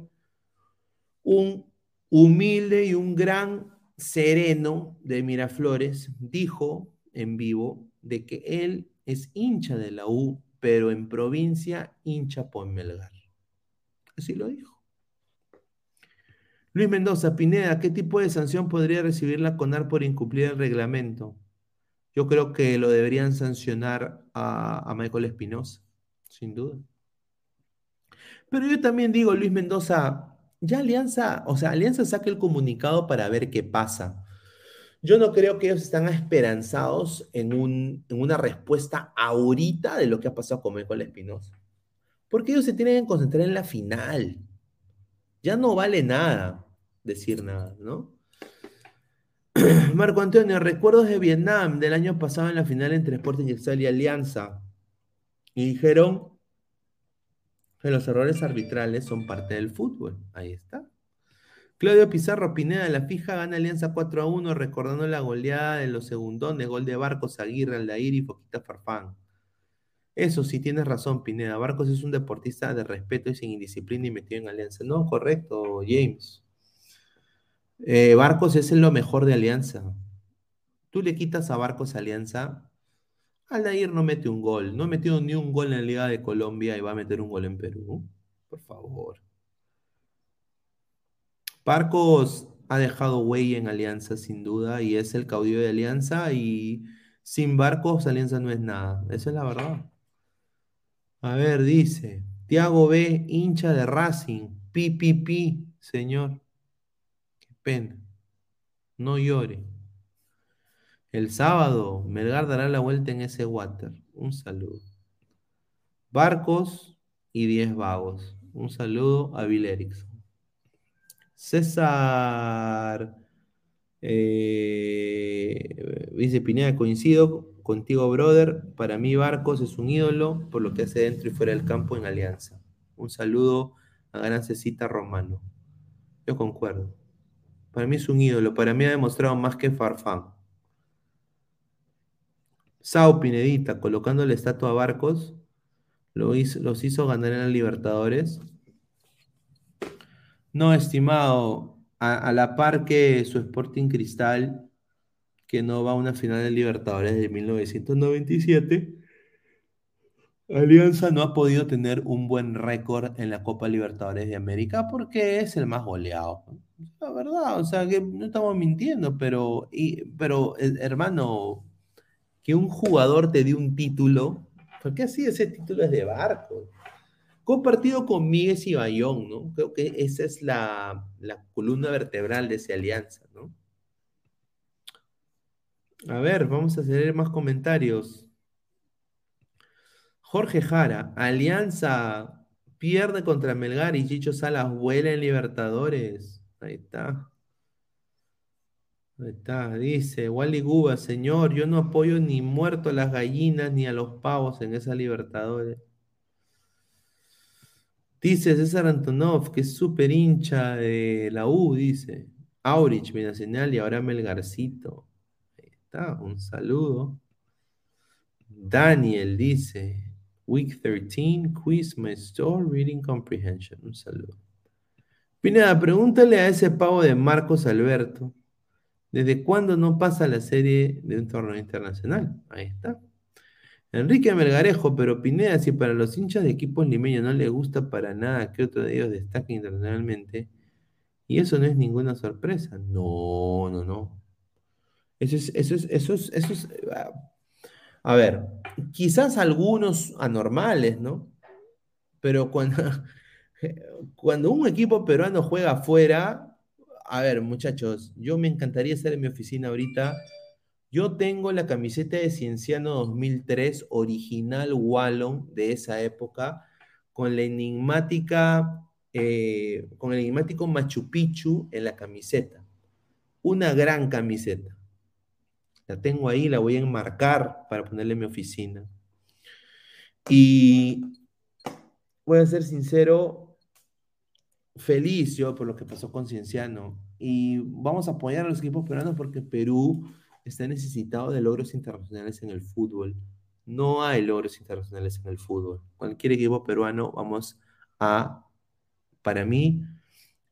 un humilde y un gran sereno de Miraflores dijo en vivo de que él es hincha de la U, pero en provincia hincha por Melgar. Así lo dijo. Luis Mendoza, Pineda, ¿qué tipo de sanción podría recibir la CONAR por incumplir el reglamento? Yo creo que lo deberían sancionar a, Michael Espinosa, sin duda. Pero yo también digo, Luis Mendoza, ya Alianza, o sea, Alianza saca el comunicado para ver qué pasa. Yo no creo que ellos están esperanzados en, en una respuesta ahorita de lo que ha pasado con Michael Espinosa. Porque ellos se tienen que concentrar en la final. Ya no vale nada decir nada, ¿no? Marco Antonio, recuerdos de Vietnam del año pasado en la final entre Sporting Cristal y Alianza. Y dijeron que los errores arbitrales son parte del fútbol. Ahí está. Claudio Pizarro Pineda la fija gana Alianza 4 a 1, recordando la goleada de los segundones, gol de Barcos, Aguirre, Aldair y Foquita Farfán. Eso sí, tienes razón, Pineda. Barcos es un deportista de respeto y sin indisciplina y metido en Alianza. No, correcto, James. Eh, Barcos es lo mejor de Alianza. Tú le quitas a Barcos Alianza. Aldair no mete un gol. No ha metido ni un gol en la Liga de Colombia y va a meter un gol en Perú. Por favor. Barcos ha dejado huella en Alianza sin duda y es el caudillo de Alianza y sin Barcos Alianza no es nada. Esa es la verdad. A ver, dice. Tiago B, hincha de Racing. Pi, señor pena. No llore. El sábado, Melgar dará la vuelta en ese water. Un saludo. Barcos y 10 vagos. Un saludo a Bill Erickson. César eh, dice Pineda, coincido contigo, brother. Para mí, Barcos es un ídolo por lo que hace dentro y fuera del campo en Alianza. Un saludo a Gran Cecita Romano. Yo concuerdo. Para mí es un ídolo. Para mí ha demostrado más que Farfán. Sao Pinedita, colocando la estatua a Barcos, los hizo ganar en la Libertadores. No, estimado, a, la par que su Sporting Cristal, que no va a una final de Libertadores de 1997, Alianza no ha podido tener un buen récord en la Copa Libertadores de América porque es el más goleado. La verdad, o sea, que no estamos mintiendo, pero, pero eh, hermano, que un jugador te dé un título, porque así ese título es de barco. Compartido con Miguel y Bayón, ¿no? Creo que esa es la, la columna vertebral de esa alianza, ¿no? A ver, vamos a hacer más comentarios. Jorge Jara, Alianza pierde contra Melgar y Chicho Salas vuela en Libertadores. Ahí está. Ahí está, dice Wally Guba, señor, yo no apoyo ni muerto a las gallinas ni a los pavos en esa Libertadores. Dice César Antonov, que es súper hincha de la U, dice. Aurich, Binacional y ahora Melgarcito. Ahí está, un saludo. Daniel dice, Week 13, Quiz My Store Reading Comprehension. Un saludo. Pineda, pregúntale a ese pavo de Marcos Alberto, ¿desde cuándo no pasa la serie de un torneo internacional? Ahí está. Enrique Melgarejo, pero Pineda, si para los hinchas de equipos limeños no le gusta para nada que otro de ellos destaque internacionalmente, y eso no es ninguna sorpresa. No, no, no. Eso es, eso es, eso es, eso es, ah, a ver, quizás algunos anormales, ¿no? Pero cuando, cuando un equipo peruano juega afuera, a ver, muchachos, yo me encantaría estar en mi oficina ahorita. Yo tengo la camiseta de Cienciano 2003, original Wallon de esa época, con la enigmática, eh, con el enigmático Machu Picchu en la camiseta. Una gran camiseta. La tengo ahí, la voy a enmarcar para ponerle en mi oficina. Y voy a ser sincero, feliz yo por lo que pasó con Cienciano. Y vamos a apoyar a los equipos peruanos porque Perú está necesitado de logros internacionales en el fútbol. No hay logros internacionales en el fútbol. Cualquier equipo peruano vamos a, para mí,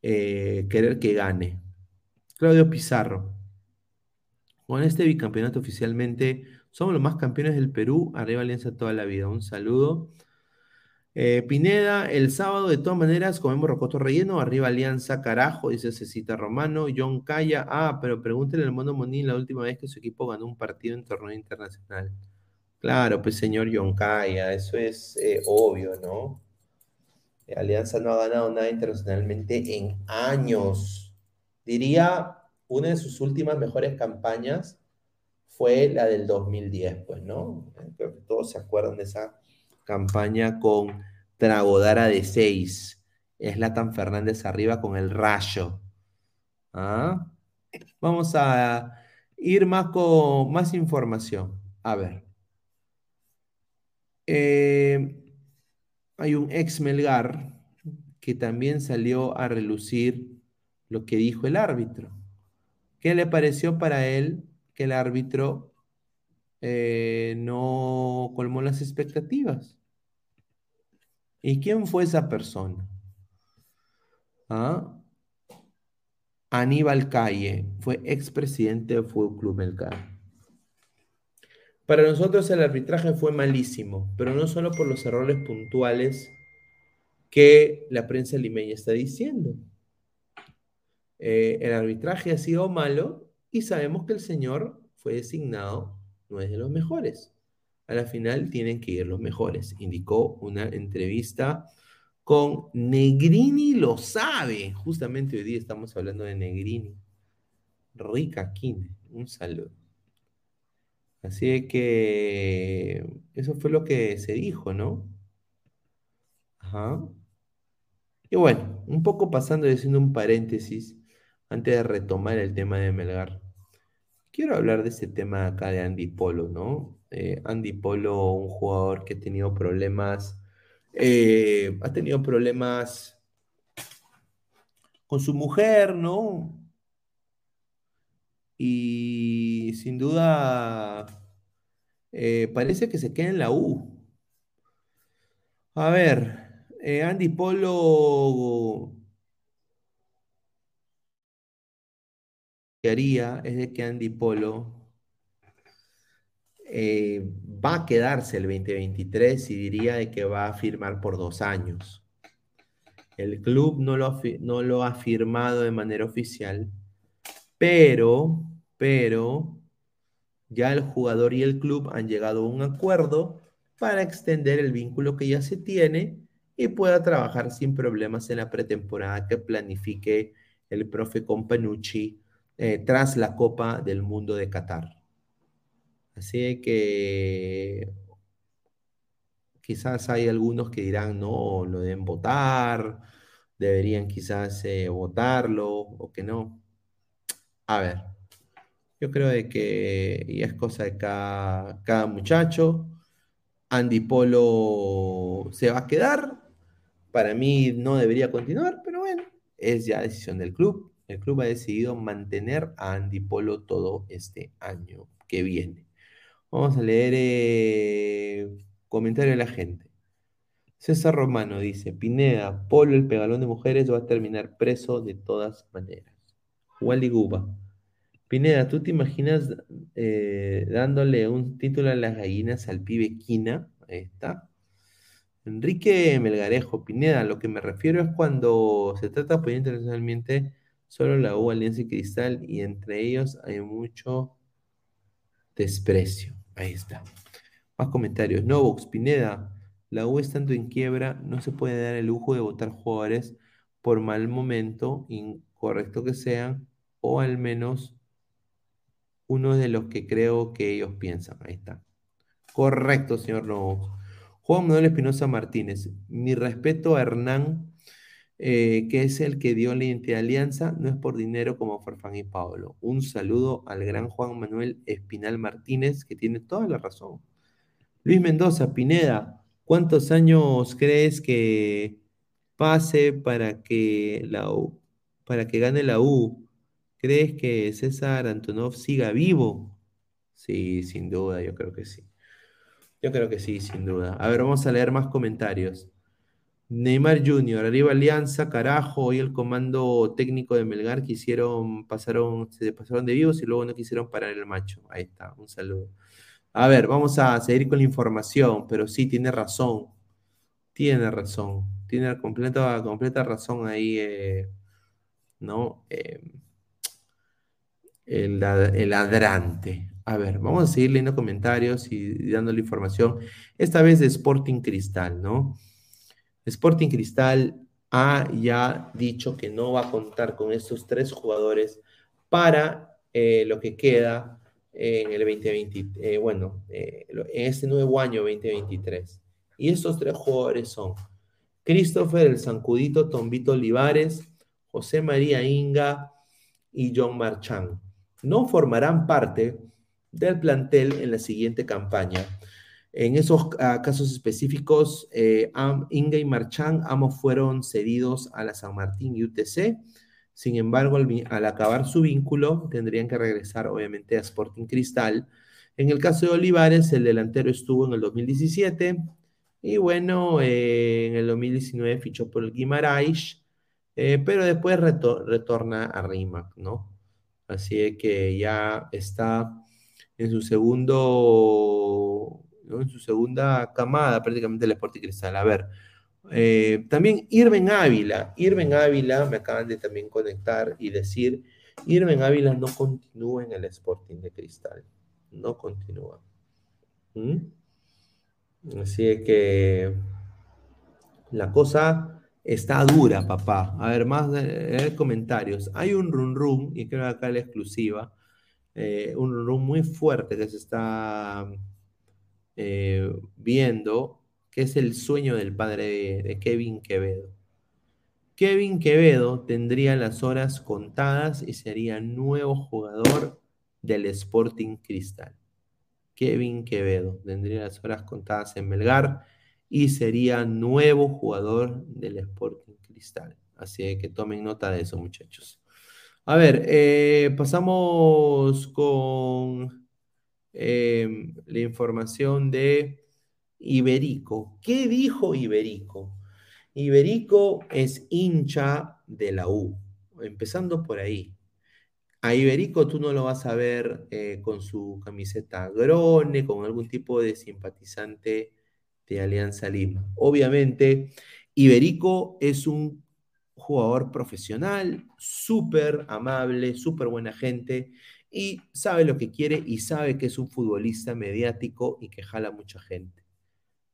eh, querer que gane. Claudio Pizarro. Con este bicampeonato oficialmente somos los más campeones del Perú. Arriba Alianza toda la vida. Un saludo. Eh, Pineda, el sábado de todas maneras comemos rocoto relleno, arriba Alianza, carajo, dice Cecita Romano, John Calla, ah, pero pregúntele al Mono Monín la última vez que su equipo ganó un partido en torneo internacional. Claro, pues señor John Calla, eso es eh, obvio, ¿no? Alianza no ha ganado nada internacionalmente en años. Diría, una de sus últimas mejores campañas fue la del 2010, pues, ¿no? Creo que todos se acuerdan de esa campaña con Tragodara de 6. Latan Fernández arriba con el rayo. ¿Ah? Vamos a ir más con más información. A ver. Eh, hay un ex Melgar que también salió a relucir lo que dijo el árbitro. ¿Qué le pareció para él que el árbitro eh, no colmó las expectativas. ¿Y quién fue esa persona? ¿Ah? Aníbal Calle fue expresidente del Fútbol Club Melgar. Para nosotros el arbitraje fue malísimo, pero no solo por los errores puntuales que la prensa limeña está diciendo. Eh, el arbitraje ha sido malo y sabemos que el señor fue designado no es de los mejores. A la final tienen que ir los mejores, indicó una entrevista con Negrini lo sabe. Justamente hoy día estamos hablando de Negrini. Rica Kine, un saludo. Así que eso fue lo que se dijo, ¿no? Ajá. Y bueno, un poco pasando y haciendo un paréntesis antes de retomar el tema de Melgar. Quiero hablar de ese tema acá de Andy Polo, ¿no? Eh, Andy Polo, un jugador que ha tenido problemas, eh, ha tenido problemas con su mujer, ¿no? Y sin duda eh, parece que se queda en la U. A ver, Andy Polo haría es de que Andy Polo eh, va a quedarse el 2023 y diría de que va a firmar por dos años. El club no lo, no lo ha firmado de manera oficial, pero, pero ya el jugador y el club han llegado a un acuerdo para extender el vínculo que ya se tiene y pueda trabajar sin problemas en la pretemporada que planifique el profe Companucci eh, tras la Copa del Mundo de Qatar. Así que quizás hay algunos que dirán, no, lo deben votar, deberían quizás eh, votarlo o que no. A ver, yo creo de que ya es cosa de cada, cada muchacho. Andy Polo se va a quedar. Para mí no debería continuar, pero bueno, es ya decisión del club. El club ha decidido mantener a Andy Polo todo este año que viene. Vamos a leer eh, comentarios de la gente. César Romano dice, Pineda, Polo, el pegalón de mujeres, va a terminar preso de todas maneras. Wally Guba. Pineda, ¿tú te imaginas eh, dándole un título a las gallinas al pibe Quina? Ahí está. Enrique Melgarejo, Pineda, lo que me refiero es cuando se trata de apoyar internacionalmente solo la U, Alianza y Cristal, y entre ellos hay mucho desprecio. Ahí está. Más comentarios. Novox, Pineda, la U estando en quiebra, no se puede dar el lujo de votar jugadores por mal momento, incorrecto que sean, o al menos uno de los que creo que ellos piensan. Ahí está. Correcto, señor Novox. Juan Manuel Espinosa Martínez, mi respeto a Hernán, eh, que es el que dio la identidad de alianza, no es por dinero como Farfán y Pablo. Un saludo al gran Juan Manuel Espinal Martínez, que tiene toda la razón. Luis Mendoza, Pineda, ¿cuántos años crees que pase para que, la para que gane la U? ¿Crees que César Antonov siga vivo? Sí, sin duda, yo creo que sí. Yo creo que sí, sin duda. A ver, vamos a leer más comentarios. Neymar Jr., arriba Alianza, carajo, hoy el comando técnico de Melgar quisieron, pasaron, se pasaron de vivos y luego no quisieron parar el macho. Ahí está, un saludo. A ver, vamos a seguir con la información, pero sí, tiene razón. Tiene razón. Tiene completa, completa razón ahí, eh, ¿no? Eh, el, el. A ver, vamos a seguir leyendo comentarios y, dándole información. Esta vez de Sporting Cristal, ¿no? Sporting Cristal ha ya dicho que no va a contar con estos tres jugadores para eh, lo que queda en el 2020, eh, bueno, eh, en este nuevo año 2023. Y estos tres jugadores son Christopher el Zancudito Tombito Olivares, José María Inga y John Marchán. No formarán parte del plantel en la siguiente campaña. En esos ah, casos específicos, eh, Inga y Marchán ambos fueron cedidos a la San Martín y UTC. Sin embargo, al, acabar su vínculo, tendrían que regresar obviamente a Sporting Cristal. En el caso de Olivares, el delantero estuvo en el 2017 y bueno, eh, en el 2019 fichó por el Guimaraes, eh, pero después retorna a Rimac, ¿no? Así que ya está en su segundo, en su segunda camada prácticamente el Sporting Cristal. A ver, eh, también Irving Ávila, Irving Ávila, me acaban de también conectar y decir, Irving Ávila no continúa en el Sporting de Cristal, no continúa. ¿Mm? Así que la cosa está dura, papá. A ver, más comentarios. Hay un run run, y creo que acá la exclusiva, eh, un rumor muy fuerte que se está eh, viendo, que es el sueño del padre de, Kevin Quevedo. Kevin Quevedo tendría las horas contadas y sería nuevo jugador del Sporting Cristal. Kevin Quevedo tendría las horas contadas en Melgar y sería nuevo jugador del Sporting Cristal. Así que tomen nota de eso, muchachos. A ver, eh, pasamos con em, la información de Iberico. ¿Qué dijo Iberico? Iberico es hincha de la U, empezando por ahí. A Iberico tú no lo vas a ver eh, con su camiseta grone, con algún tipo de simpatizante de Alianza Lima. Obviamente, Iberico es un jugador profesional, súper amable, súper buena gente y sabe lo que quiere y sabe que es un futbolista mediático y que jala mucha gente.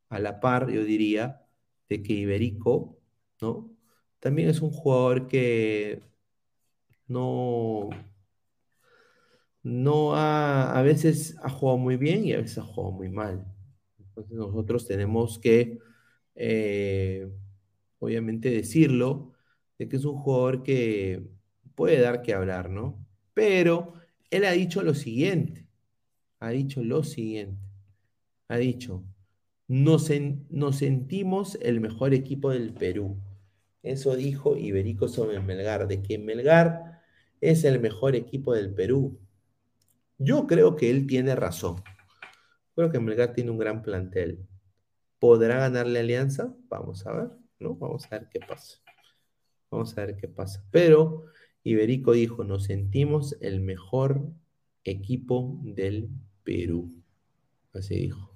A la par, yo diría, de que Iberico, ¿no? También es un jugador que no, no ha, a veces ha jugado muy bien y a veces ha jugado muy mal. Entonces nosotros tenemos que, eh, obviamente, decirlo de que es un jugador que puede dar que hablar, ¿no? Pero él ha dicho lo siguiente, ha dicho lo siguiente, ha dicho, nos, sentimos el mejor equipo del Perú. Eso dijo Iberico sobre Melgar, de que Melgar es el mejor equipo del Perú. Yo creo que él tiene razón. Creo que Melgar tiene un gran plantel. ¿Podrá ganarle Alianza? Vamos a ver, ¿no? Vamos a ver qué pasa. Vamos a ver qué pasa. Pero Iberico dijo, nos sentimos el mejor equipo del Perú. Así dijo.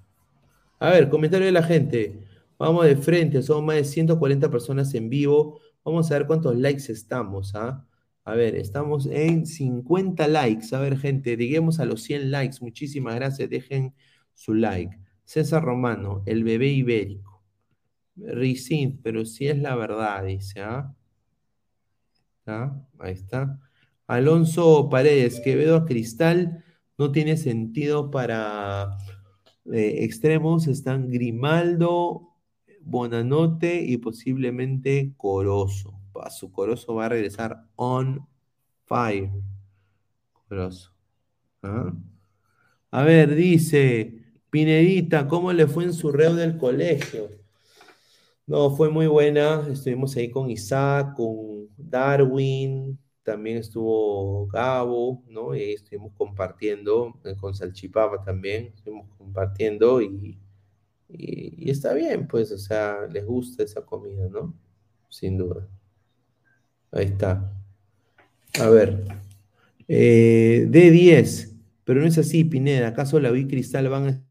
A ver, comentario de la gente. Vamos de frente, somos más de 140 personas en vivo. Vamos a ver cuántos likes estamos, ¿ah? A ver, estamos en 50 likes. A ver, gente, lleguemos a los 100 likes. Muchísimas gracias. Dejen su like. César Romano, el bebé ibérico. Ricin, pero si es la verdad, dice, ¿ah? Ahí está. Alonso Paredes, Quevedo a Cristal no tiene sentido para eh, extremos. Están Grimaldo, Bonanote y posiblemente Corozo su Corozo va a regresar on fire. Corozo. ¿Ah? A ver, dice Pinedita, ¿cómo le fue en su reo del colegio? No, fue muy buena. Estuvimos ahí con Isaac, con Darwin, también estuvo Gabo, ¿no? Y estuvimos compartiendo, eh, con Salchipapa también, estuvimos compartiendo y, y, y, está bien, pues, o sea, les gusta esa comida, ¿no? Sin duda. Ahí está. A ver. Eh, D10. Pero no es así, Pineda. ¿Acaso la vi Cristal van a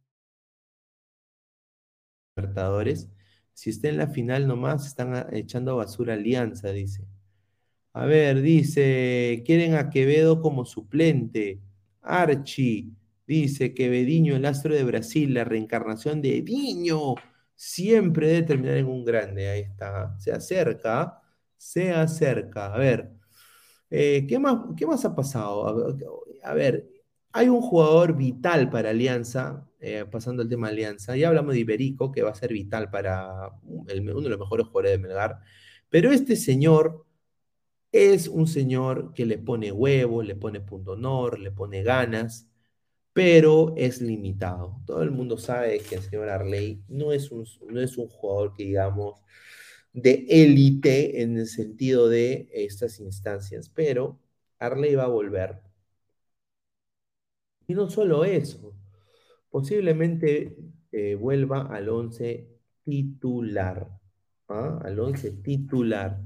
Libertadores? Si está en la final nomás, están echando basura Alianza, dice. A ver, dice, quieren a Quevedo como suplente. Archie, dice, Quevediño, el astro de Brasil, la reencarnación de Diño, siempre debe terminar en un grande. Ahí está, se acerca se acerca. A ver, eh, ¿qué, más, ¿qué más ha pasado? A, ver, hay un jugador vital para Alianza, eh, pasando el tema Alianza, ya hablamos de Iberico, que va a ser vital para uno de los mejores jugadores de Melgar, pero este señor es un señor que le pone huevo, le pone punto honor, le pone ganas, pero es limitado. Todo el mundo sabe que el señor Arley no es un, no es un jugador que digamos de élite en el sentido de estas instancias, pero Arley va a volver. Y no solo eso, posiblemente eh, vuelva al 11 titular, ¿ah? al 11 titular,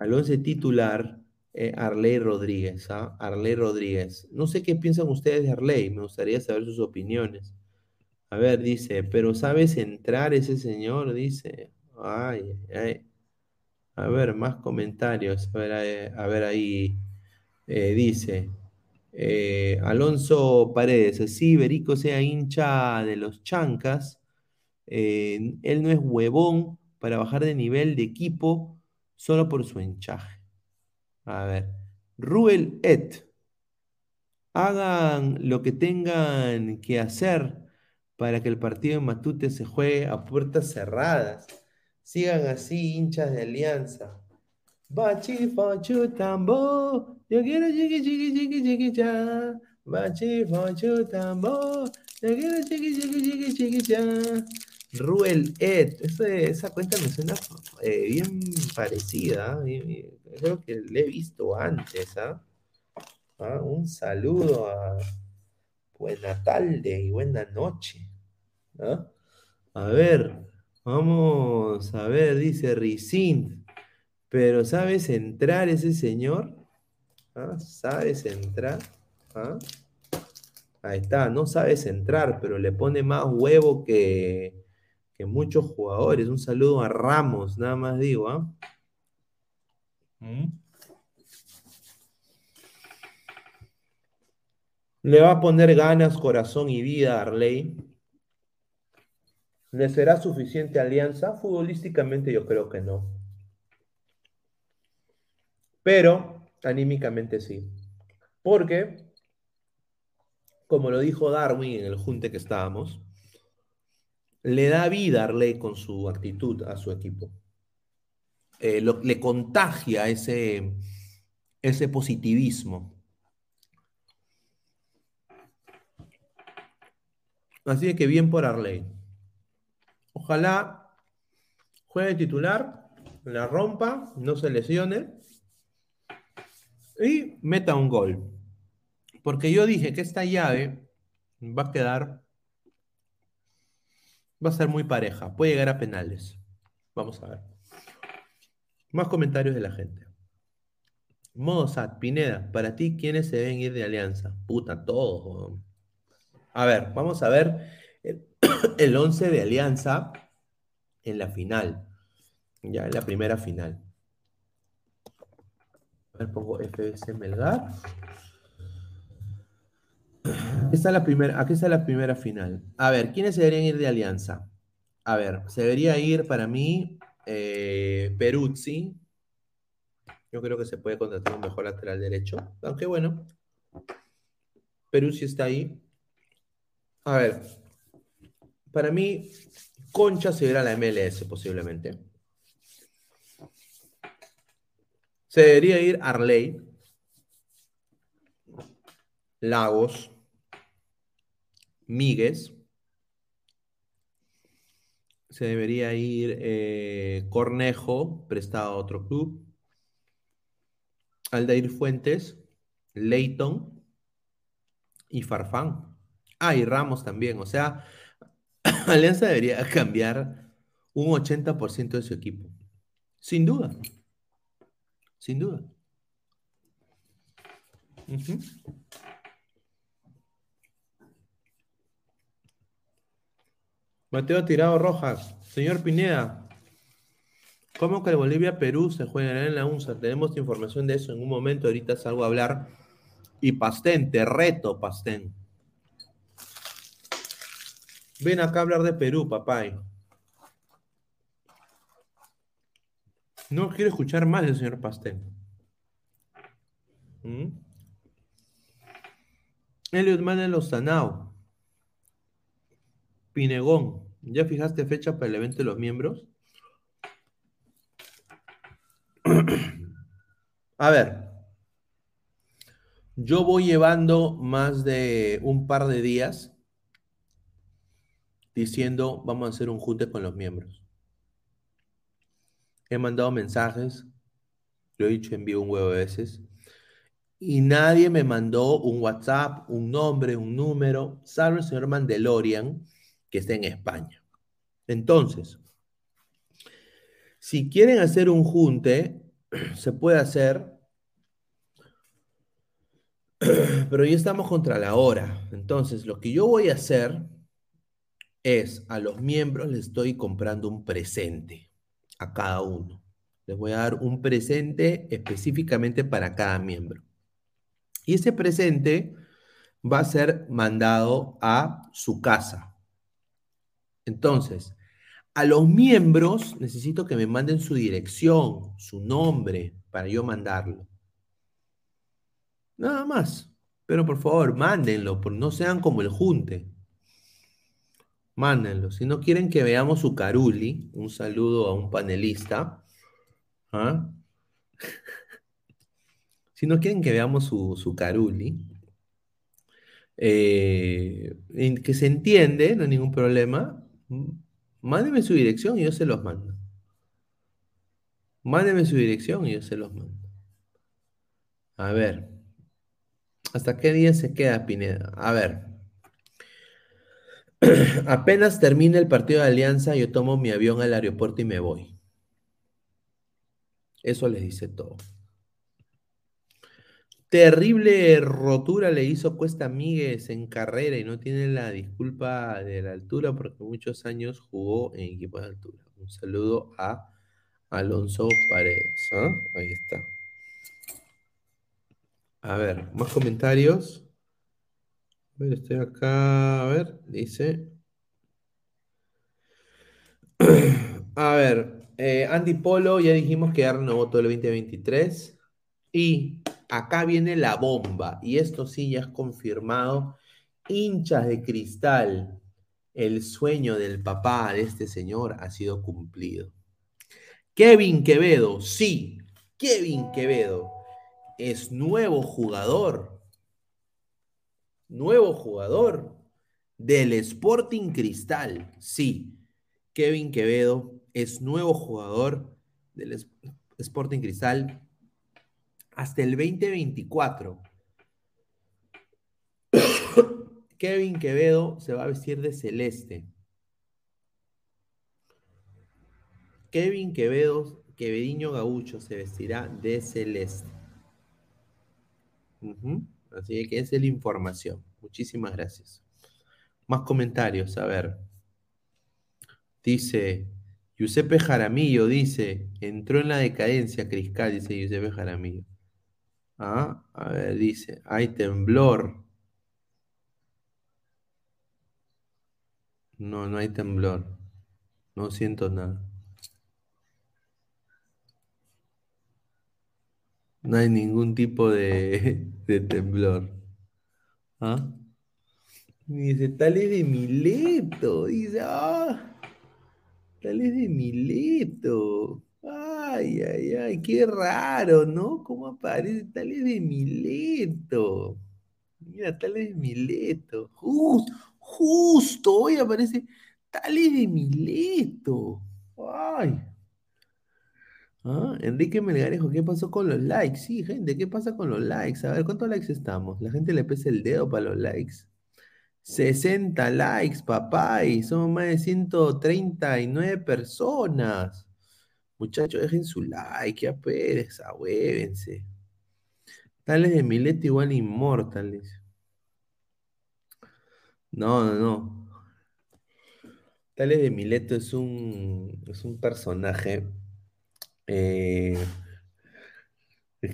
al 11 titular eh, Arley Rodríguez, ¿ah? Arley Rodríguez. No sé qué piensan ustedes de Arley, me gustaría saber sus opiniones. A ver, dice, pero ¿sabes entrar ese señor? Dice, Ay, A ver, más comentarios. A ver, eh, a ver ahí. Eh, dice. Eh, Alonso Paredes, sí, Berico sea hincha de los chancas. él no es huevón para bajar de nivel de equipo solo por su hinchaje. A ver. Ruel Et. Hagan lo que tengan que hacer para que el partido en Matute se juegue a puertas cerradas. Sigan así, hinchas de alianza. Bachi, fachu, tambo. Yo quiero chiqui, chiqui, chiqui, chiqui, cha. Bachi, fachu, tambo. Yo quiero chiqui, chiqui, chiqui, chiqui, cha. Ruel Ed. esa cuenta me suena eh, bien parecida. ¿eh? Creo que la he visto antes. ¿ah? ¿Ah? Un saludo a buena tarde y buena noche. ¿ah? A ver. Vamos a ver, dice Ricin. Pero ¿sabes entrar ese señor? ¿Sabes entrar? ¿Ah? Ahí está, no sabes entrar, pero le pone más huevo que, que muchos jugadores. Un saludo a Ramos, nada más digo. ¿ah? ¿Mm? Le va a poner ganas, corazón y vida a Arley. ¿Le será suficiente alianza? Futbolísticamente yo creo que no. Pero anímicamente sí. Porque, como lo dijo Darwin en el junte que estábamos, le da vida a Arley con su actitud a su equipo. Eh, le contagia ese, ese positivismo. Así que bien por Arley. Ojalá juegue titular, la rompa, no se lesione y meta un gol. Porque yo dije que esta llave va a quedar Va a ser muy pareja. Puede llegar a penales. Vamos a ver. Más comentarios de la gente. Modo SAT, Pineda, para ti, ¿quiénes se deben ir de alianza? Puta, todos. A ver, vamos a ver el 11 de alianza en la final. Ya en la primera final. A ver, pongo FBC Melgar. Está la primera, aquí está la primera final. A ver, ¿quiénes se deberían ir de alianza? A ver, se debería ir para mí eh, Peruzzi. Yo creo que se puede contratar un mejor lateral derecho. Aunque bueno, Peruzzi está ahí. A ver, para mí, Concha se irá a la MLS posiblemente. Se debería ir Arley, Lagos, Míguez. Se debería ir eh, Cornejo, prestado a otro club. Aldair Fuentes, Leighton y Farfán. Ah, y Ramos también. O sea, Alianza debería cambiar un 80% de su equipo. Sin duda. Sin duda. Mateo Tirado Rojas. Señor Pineda, ¿cómo que el Bolivia-Perú se juegan en la UNSA? Tenemos información de eso en un momento. Ahorita salgo a hablar. Y Pastén, te reto, Pastén. Ven acá a hablar de Perú, papá. No quiero escuchar más del señor Pastén. ¿Mm? Elliot Manuel Lozanao. Pinegón. ¿Ya fijaste fecha para el evento de los miembros? A ver. Yo voy llevando más de un par de días diciendo vamos a hacer un junte con los miembros. He mandado mensajes, lo he dicho en vivo un huevo de veces, y nadie me mandó un WhatsApp, un nombre, un número, salvo el señor Mandelorian, que está en España. Entonces, si quieren hacer un junte, se puede hacer, pero ya estamos contra la hora. Entonces, lo que yo voy a hacer es a los miembros les estoy comprando un presente a cada uno. Les voy a dar un presente específicamente para cada miembro. Y ese presente va a ser mandado a su casa. Entonces, a los miembros necesito que me manden su dirección, su nombre, para yo mandarlo. Nada más. Pero por favor, mándenlo, no sean como el junte. Mándenlo. Si no quieren que veamos su caruli, un saludo a un panelista. ¿ah? si no quieren que veamos su, su caruli, eh, que se entiende, no hay ningún problema, m- mándenme su dirección y yo se los mando. Mándenme su dirección y yo se los mando. A ver. ¿Hasta qué día se queda Pineda? A ver. Apenas termine el partido de Alianza, yo tomo mi avión al aeropuerto y me voy. Eso les dice todo. Terrible rotura le hizo Cuesta Míguez en carrera y no tiene la disculpa de la altura porque muchos años jugó en equipo de altura. Un saludo a Alonso Paredes. ¿ah? Ahí está. A ver, más comentarios. A ver, estoy acá. A ver, dice. A ver, eh, Andy Polo, ya dijimos que ya renovó todo el 2023. Y acá viene la bomba. Y esto sí ya es confirmado. Hinchas de cristal. El sueño del papá de este señor ha sido cumplido. Kevin Quevedo, sí. Kevin Quevedo es nuevo jugador. Nuevo jugador del Sporting Cristal. Sí. Kevin Quevedo es nuevo jugador del Sporting Cristal hasta el 2024. Kevin Quevedo se va a vestir de celeste. Kevin Quevedo, Quevediño Gaucho se vestirá de celeste. Así que esa es la información. Muchísimas gracias. Más comentarios, a ver. Dice, Giuseppe Jaramillo dice, entró en la decadencia Criscal, dice Giuseppe Jaramillo. Ah, a ver, dice, hay temblor. No, no hay temblor. No siento nada. No hay ningún tipo de, de temblor. ¿Ah? Dice, tal es de Mileto. Dice, ah, tal es de Mileto. Ay, ay, ay, qué raro, ¿no? ¿Cómo aparece tal es de Mileto? Mira, tal es de Mileto. Justo, justo hoy aparece tal es de Mileto. Ay. Ah, Enrique Melgarejo, ¿qué pasó con los likes? Sí, gente, ¿qué pasa con los likes? A ver, ¿cuántos likes estamos? La gente le pesa el dedo para los likes. 60 likes, papá, y somos más de 139 personas. Muchachos, dejen su like, ya pereza, ahuévense. Tales de Mileto igual inmortales. No, no, no. Tales de Mileto es un, es un personaje eh,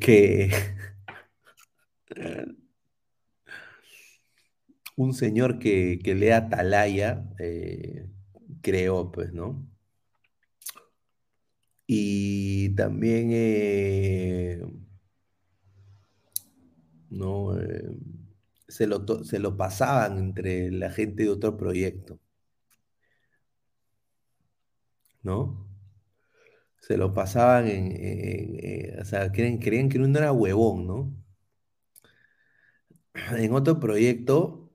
que un señor que, que lee Atalaya eh, creó, pues, ¿no? Y también eh, no, eh, se lo, se lo pasaban entre la gente de otro proyecto, ¿no? Se lo pasaban en, o sea, creen, creían que uno era huevón, ¿no? En otro proyecto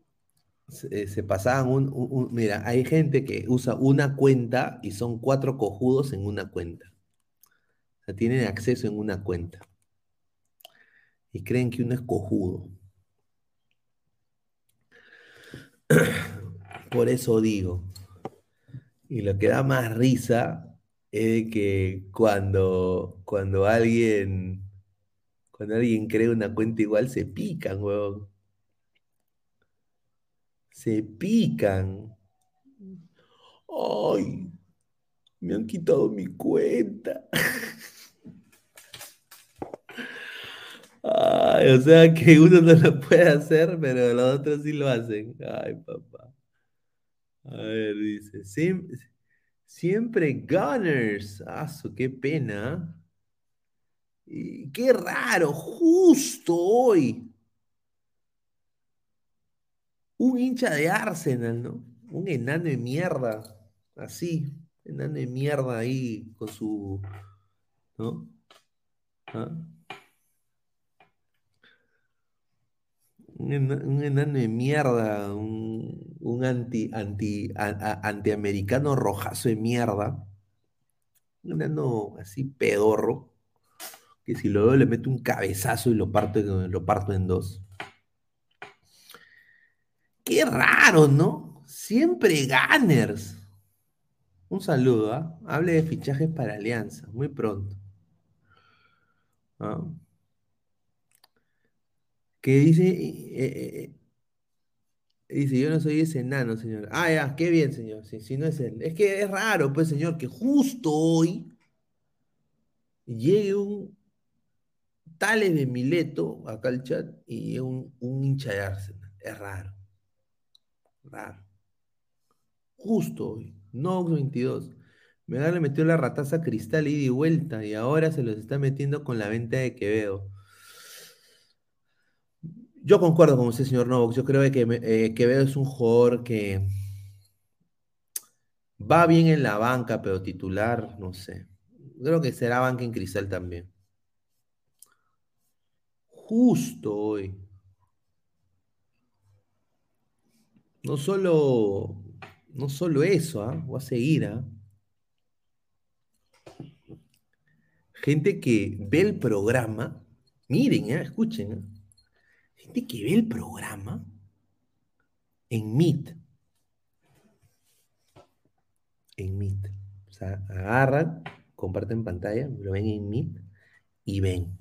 se, pasaban un- mira, hay gente que usa una cuenta y son cuatro cojudos en una cuenta. Tienen acceso en una cuenta y creen que uno es cojudo. Por eso digo, y lo que da más risa es que cuando, cuando alguien, cuando alguien crea una cuenta igual se pican, huevón. Se pican. Ay, me han quitado mi cuenta. Ay, o sea que uno no lo puede hacer, pero los otros sí lo hacen. Ay, papá. A ver, dice, "Siem- siempre Gunners. Su, qué pena. Y qué raro, justo hoy. Un hincha de Arsenal, ¿no? Un enano de mierda. Así, enano de mierda ahí con su, ¿no? ¿Ah? Un, ena- un enano de mierda, un, un anti, anti, antiamericano rojazo de mierda. Un enano así pedorro, que si lo veo le meto un cabezazo y lo parto, lo parto en dos. Qué raro, ¿no? Siempre Gunners. Un saludo, ¿ah? Hable de fichajes para Alianza, muy pronto. ¿Ah? Que dice, eh, eh, eh, dice, yo no soy ese enano, señor. Ah, ya, qué bien, señor. Si, si no es él. Es que es raro, pues, señor, que justo hoy llegue un Tales de Mileto acá al chat y un, un hincha de Arsenal. Es raro. Raro. Justo hoy. No 22. Melgar le metió la rataza Cristal ida y vuelta y ahora se los está metiendo con la venta de Quevedo. Yo concuerdo con usted, señor Novox. Yo creo que eh, Quevedo es un jugador que va bien en la banca, pero titular, no sé. Creo que será banca en Cristal también. Justo hoy. No solo, no solo eso, ¿ah? Voy a seguir, ¿ah? Gente que ve el programa, miren, ¿eh? escuchen, ¿eh? Gente que ve el programa en Meet. En Meet. O sea, agarran, comparten pantalla, lo ven en Meet y ven.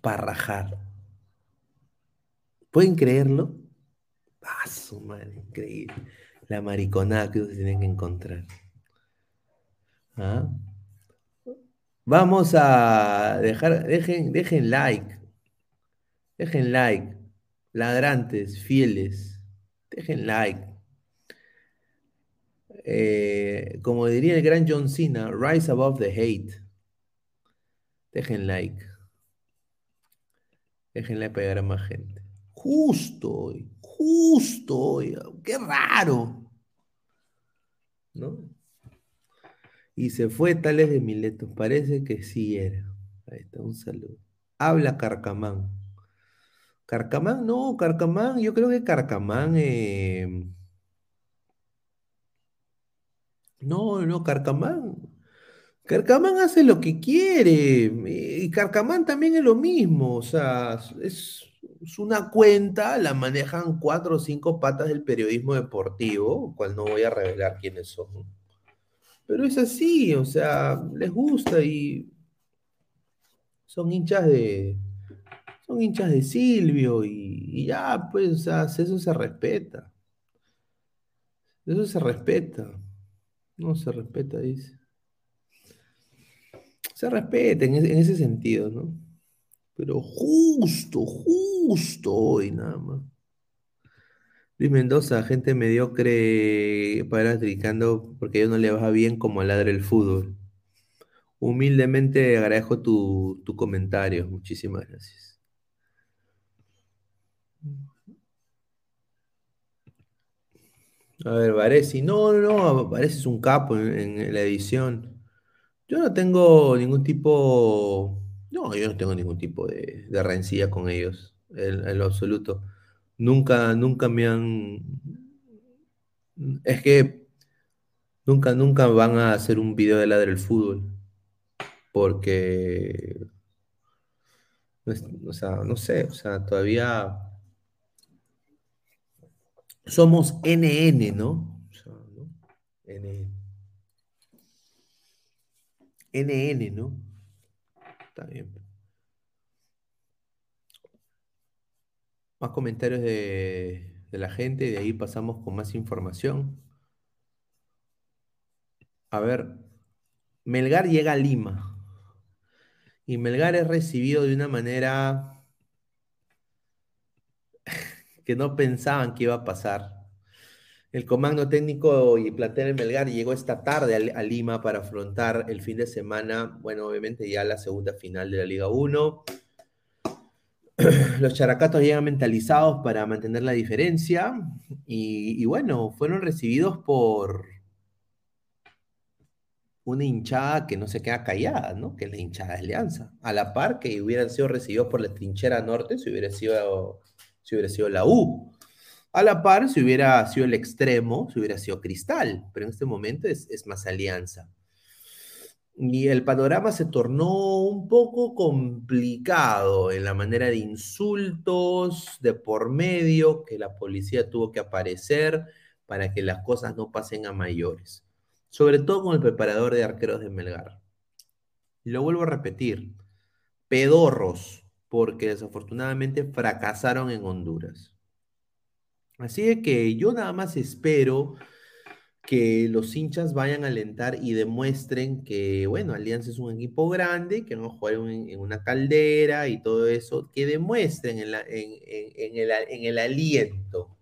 Para rajar. ¿Pueden creerlo? Ah, madre, increíble. La mariconada que ustedes tienen que encontrar. ¿Ah? Vamos a dejar, dejen, dejen like. Dejen like. Ladrantes, fieles. Dejen like. Eh, como diría el gran John Cena, rise above the hate. Dejen like. Dejen like para llegar a más gente. Justo justo hoy. Qué raro. ¿No? Y se fue Tales de Mileto. Parece que sí era. Ahí está, un saludo. Habla Carcamán. Carcamán, no, Carcamán, yo creo que Carcamán. Eh... No, no, Carcamán. Carcamán hace lo que quiere. Y Carcamán también es lo mismo. O sea, es, es una cuenta, la manejan cuatro o cinco patas del periodismo deportivo, cual no voy a revelar quiénes son. Pero es así, o sea, les gusta y son hinchas de. Son hinchas de Silvio y, ya, pues, o sea, eso se respeta. Eso se respeta. No se respeta, dice. Se respeta en en ese sentido, ¿no? Pero justo, justo hoy nada más. Luis Mendoza, gente mediocre para tricando porque ellos no le va bien como ladra el fútbol. Humildemente agradezco tu, tu comentario. Muchísimas gracias. A ver, Varesi. No, no, no. Varesi es un capo en, la edición. Yo no tengo ningún tipo. No, yo no tengo ningún tipo de, de rencilla con ellos. En lo absoluto. Nunca, nunca me han. Es que nunca, nunca van a hacer un video de ladra el fútbol. Porque. O sea, no sé, o sea, todavía somos NN, ¿no? O sea, ¿no? NN. NN, ¿no? Está bien. Más comentarios de, la gente, de ahí pasamos con más información. A ver, Melgar llega a Lima y Melgar es recibido de una manera que no pensaban que iba a pasar. El comando técnico y plantel en Melgar llegó esta tarde a, a Lima para afrontar el fin de semana, bueno, obviamente ya la segunda final de la Liga 1. Los characatos llegan mentalizados para mantener la diferencia y, bueno, fueron recibidos por una hinchada que no se queda callada, ¿no? Que es la hinchada de Alianza. A la par que hubieran sido recibidos por la trinchera norte si hubiera sido, si hubiera sido la U. A la par, si hubiera sido el extremo, si hubiera sido Cristal, pero en este momento es más Alianza. Y el panorama se tornó un poco complicado en la manera de insultos de por medio, que la policía tuvo que aparecer para que las cosas no pasen a mayores. Sobre todo con el preparador de arqueros de Melgar. Y lo vuelvo a repetir, pedorros, porque desafortunadamente fracasaron en Honduras. Así que yo nada más espero que los hinchas vayan a alentar y demuestren que, bueno, Alianza es un equipo grande, que a jugar en, una caldera y todo eso, que demuestren en, el, en el aliento,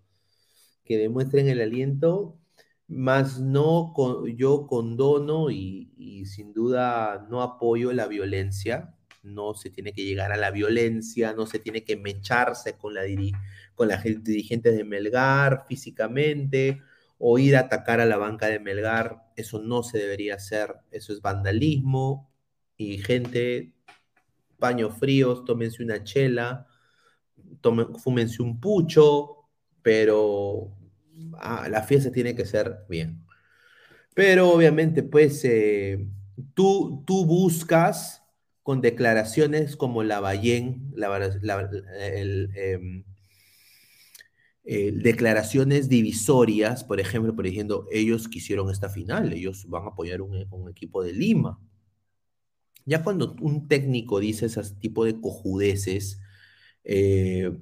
que demuestren el aliento, más no con- yo condono y, sin duda no apoyo la violencia, no se tiene que llegar a la violencia, no se tiene que mecharse con la, diri- con la gente dirigentes de Melgar físicamente o ir a atacar a la banca de Melgar, eso no se debería hacer, eso es vandalismo y gente, paños fríos, tómense una chela, fúmense un pucho, pero ah, la fiesta tiene que ser bien. Pero obviamente, pues, eh, tú, tú buscas con declaraciones como la Ballén, la, la- em, eh, declaraciones divisorias, por ejemplo, por diciendo, ellos quisieron esta final, ellos van a apoyar un, un equipo de Lima. Ya cuando un técnico dice ese tipo de cojudeces, eh,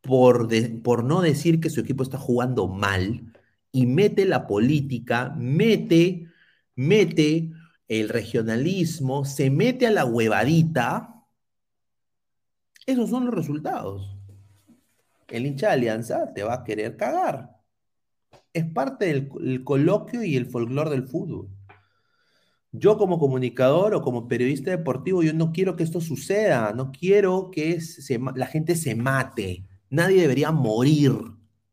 por, por no decir que su equipo está jugando mal, y mete la política, mete, mete el regionalismo, se mete a la huevadita, esos son los resultados el hincha de Alianza te va a querer cagar. Es parte del coloquio y el folclore del fútbol. Yo como comunicador o como periodista deportivo, yo no quiero que esto suceda, no quiero que la gente se mate. Nadie debería morir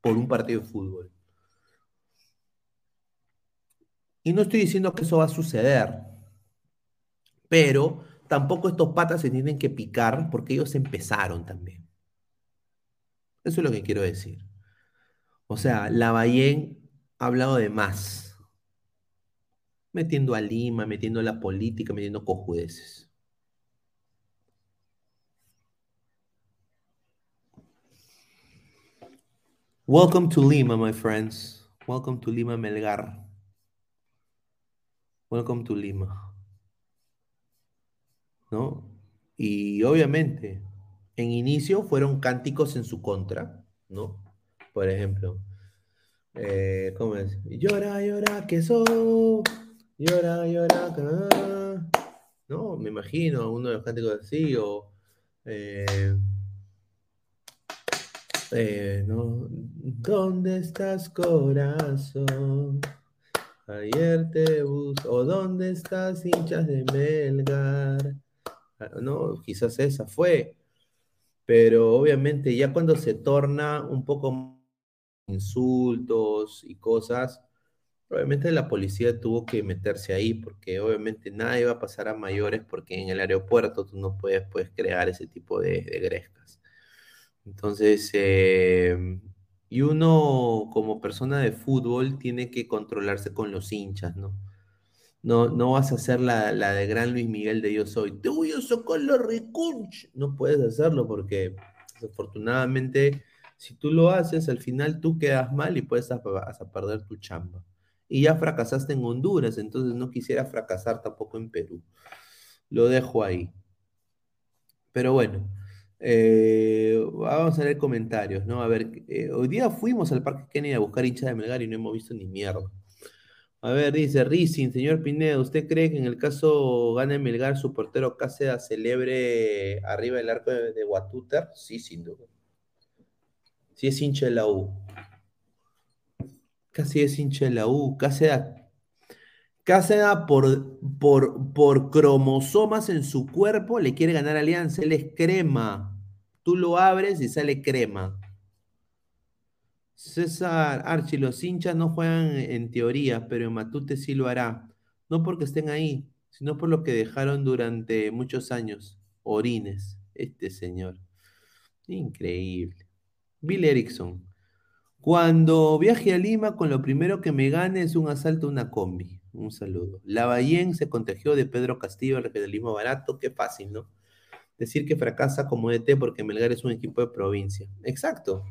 por un partido de fútbol. Y no estoy diciendo que eso va a suceder, pero tampoco estos patas se tienen que picar porque ellos empezaron también. Eso es lo que quiero decir. O sea, Lavallén ha hablado de más. Metiendo a Lima, metiendo la política, metiendo cojudeces. Welcome to Lima, my friends. Welcome to Lima, Melgar. Welcome to Lima. ¿No? Y obviamente, en inicio fueron cánticos en su contra, ¿no? Por ejemplo, eh, ¿cómo es? Llora, llora, que so, llora, llora, que... ¿no? Me imagino uno de los cánticos así, o... Eh, eh, ¿no? ¿Dónde estás, corazón? Ayer te busco. ¿O dónde estás, hinchas de Melgar? Ah, no, quizás esa fue pero obviamente ya cuando se torna un poco insultos y cosas, obviamente la policía tuvo que meterse ahí porque obviamente nada iba a pasar a mayores porque en el aeropuerto tú no puedes, puedes crear ese tipo de, grescas. Entonces, em, y uno como persona de fútbol tiene que controlarse con los hinchas, ¿no? No, no vas a hacer la, de gran Luis Miguel de Yo Soy. Te voy a sacar la recunch. No puedes hacerlo porque desafortunadamente si tú lo haces, al final tú quedas mal y puedes a, perder tu chamba. Y ya fracasaste en Honduras, entonces no quisiera fracasar tampoco en Perú. Lo dejo ahí. Pero bueno, eh, vamos a leer comentarios, ¿no? A ver, eh, hoy día fuimos al Parque Kennedy a buscar hincha de Melgar y no hemos visto ni mierda. A ver, dice Rizin, señor Pineda, ¿usted cree que en el caso gane Melgar su portero Cáceres celebre arriba del arco de, de Sí, sin duda. Sí es hincha de la U. Casi es hincha de la U. Cáceres, Cáceres por, por, por cromosomas en su cuerpo le quiere ganar Alianza. Él es crema. Tú lo abres y sale crema. César Archie, los hinchas no juegan en teoría, pero Matute sí lo hará. No porque estén ahí, sino por lo que dejaron durante muchos años. Orines, este señor. Increíble. Bill Erickson. Cuando viaje a Lima, con lo primero que me gane es un asalto a una combi. Un saludo. Lavallén se contagió de Pedro Castillo, el regionalismo barato. Qué fácil, ¿no? Decir que fracasa como ET porque Melgar es un equipo de provincia. Exacto.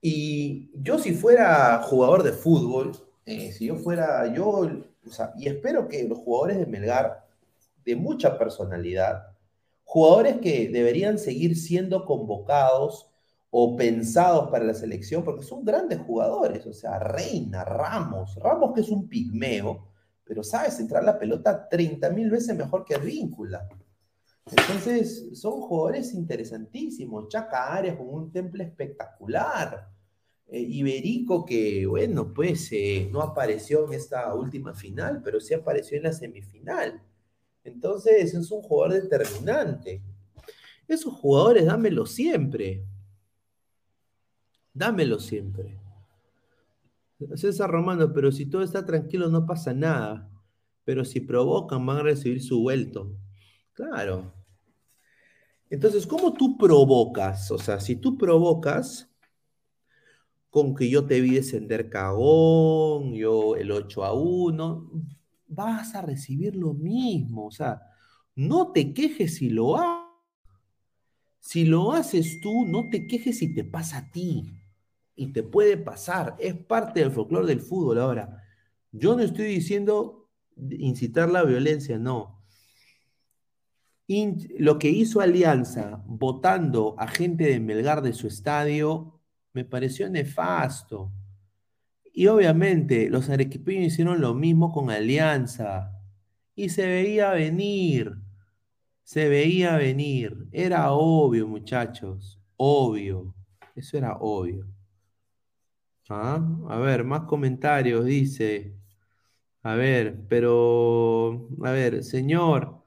Y yo si fuera jugador de fútbol, eh, si yo fuera, yo, o sea, y espero que los jugadores de Melgar, de mucha personalidad, jugadores que deberían seguir siendo convocados o pensados para la selección, porque son grandes jugadores, o sea, Reina, Ramos, Ramos que es un pigmeo, pero sabe centrar la pelota 30 mil veces mejor que Víncula. Entonces, son jugadores interesantísimos. Chaca Arias con un temple espectacular. Eh, Iberico, que bueno, pues eh, no apareció en esta última final, pero sí apareció en la semifinal. Entonces, es un jugador determinante. Esos jugadores, dámelos siempre. Dámelos siempre. César Romano, pero si todo está tranquilo no pasa nada. Pero si provocan van a recibir su vuelto. Claro. Entonces, ¿cómo tú provocas? O sea, si tú provocas, con que yo te vi descender cagón, yo el 8 a 1, vas a recibir lo mismo. O sea, no te quejes si lo haces. Si lo haces tú, no te quejes si te pasa a ti. y te puede pasar, es parte del folclore del fútbol. Ahora, yo no estoy diciendo incitar la violencia, no. Lo que hizo Alianza votando a gente de Melgar de su estadio me pareció nefasto. Y obviamente los arequipeños hicieron lo mismo con Alianza. Y se veía venir. Se veía venir. Era obvio, muchachos. Obvio. Eso era obvio. ¿Ah? A ver, más comentarios, dice. A ver, pero, a ver, señor,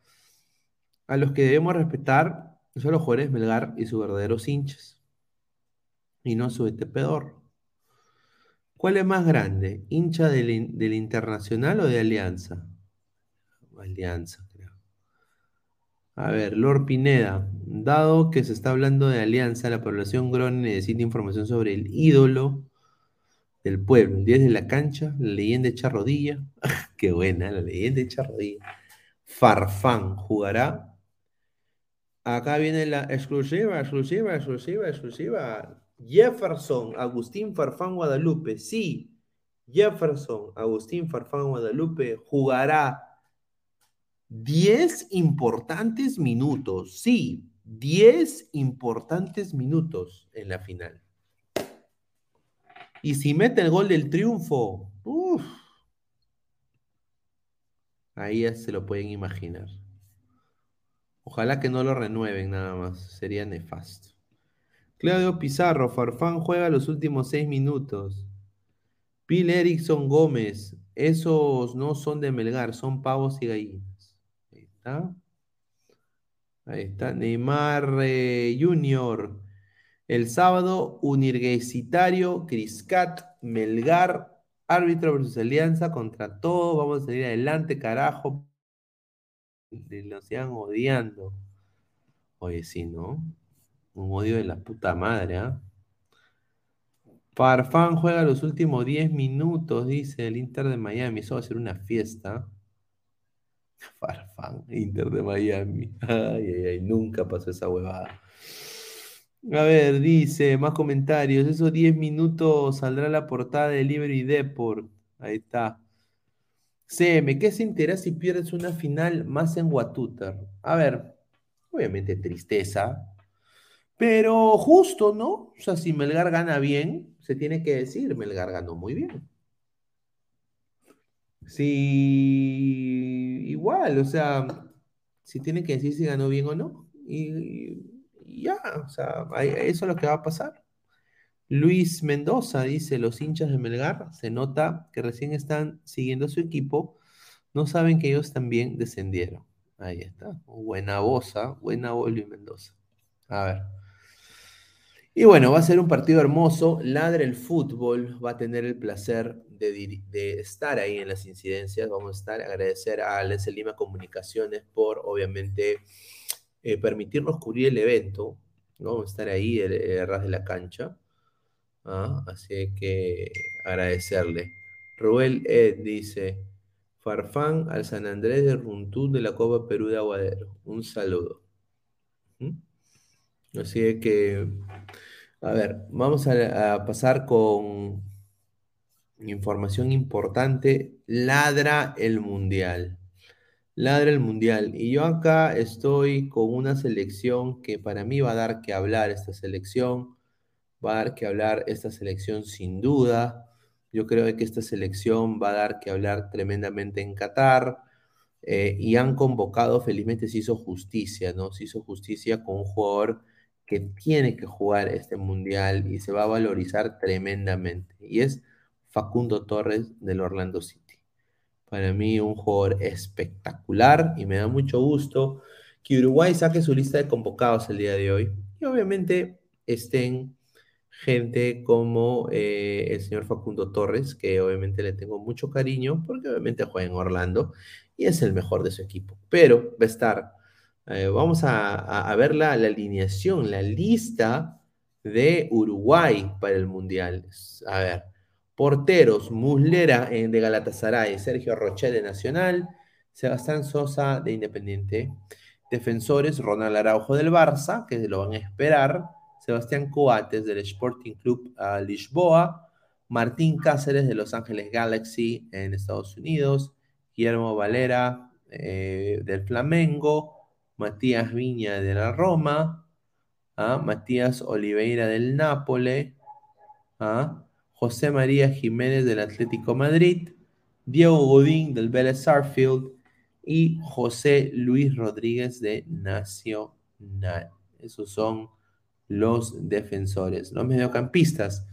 a los que debemos respetar son los jugadores Melgar y sus verdaderos hinchas, y no su etepedor. ¿Cuál es más grande? ¿Hincha del, del Internacional o de Alianza? Alianza, creo. A ver, Lord Pineda, dado que se está hablando de Alianza, la población Grone necesita información sobre el ídolo del pueblo, el 10 de la cancha, la leyenda de Rodilla. Qué buena, la leyenda de Rodilla. Farfán jugará. Acá viene la exclusiva, exclusiva, exclusiva, exclusiva. Jefferson, Agustín Farfán Guadalupe. Sí, Jefferson, Agustín Farfán Guadalupe jugará 10 importantes minutos. Sí, 10 importantes minutos en la final. Y si mete el gol del triunfo, ahí ya se lo pueden imaginar. Ojalá que no lo renueven nada más, sería nefasto. Claudio Pizarro, Farfán juega los últimos seis minutos. Bill Erickson Gómez, esos no son de Melgar, son pavos y gallinas. Ahí está. Ahí está. Neymar eh, Junior. El sábado, Universitario, Criscat, Melgar, árbitro versus Alianza contra todo. Vamos a salir adelante, carajo. Lo sigan odiando. Oye, sí, ¿no? Un odio de la puta madre, ¿ah? Farfán juega los últimos 10 minutos, dice el Inter de Miami. Eso va a ser una fiesta. Farfán, Inter de Miami. Ay, ay, ay, nunca pasó esa huevada. A ver, dice, más comentarios. Esos 10 minutos saldrá la portada de Libre y Deport. Ahí está. CM, ¿qué se entera si pierdes una final más en Watuter? A ver, obviamente tristeza, pero justo, ¿no? O sea, si Melgar gana bien, se tiene que decir, Melgar ganó muy bien. Si igual, o sea, si tiene que decir si ganó bien o no. Y ya, o sea, eso es lo que va a pasar. Luis Mendoza dice, los hinchas de Melgar se nota que recién están siguiendo a su equipo, no saben que ellos también descendieron. Ahí está, buena voz, ¿ah? buena voz Luis Mendoza. A ver. Y bueno, va a ser un partido hermoso. Ladre el fútbol, va a tener el placer de, estar ahí en las incidencias. Vamos a estar, agradecer a Lense Lima Comunicaciones por, obviamente, eh, permitirnos cubrir el evento, ¿no? estar ahí el, el ras de la cancha. ¿Ah? Así que agradecerle. Ruel Ed dice, Farfán al San Andrés de Runtún de la Copa Perú de Aguadero. Un saludo. ¿Mm? Así que, a ver, vamos a, a pasar con información importante. Ladra el Mundial. Ladra el Mundial. Y yo acá estoy con una selección que para mí va a dar que hablar esta selección. Va a dar que hablar esta selección sin duda. Yo creo que esta selección va a dar que hablar tremendamente en Qatar. Eh, y han convocado, felizmente se hizo justicia, ¿no? Se hizo justicia con un jugador que tiene que jugar este mundial y se va a valorizar tremendamente. Y es Facundo Torres del Orlando City. Para mí un jugador espectacular y me da mucho gusto que Uruguay saque su lista de convocados el día de hoy. Y obviamente estén gente como eh, el señor Facundo Torres, que obviamente le tengo mucho cariño, porque obviamente juega en Orlando y es el mejor de su equipo. Pero va a estar, eh, vamos a, ver la, alineación, la lista de Uruguay para el Mundial. A ver, Porteros, Muslera eh, de Galatasaray, Sergio Rochet de Nacional, Sebastián Sosa de Independiente. Defensores, Ronald Araujo del Barça, que lo van a esperar. Sebastián Coates del Sporting Club Lisboa, Martín Cáceres de Los Ángeles Galaxy en Estados Unidos, Guillermo Valera eh, del Flamengo, Matías Viña de la Roma, ¿ah? Matías Oliveira del Nápoles, ¿ah? José María Jiménez del Atlético Madrid, Diego Godín del Vélez Sarfield y José Luis Rodríguez de Nacional. Esos son los defensores. Los mediocampistas.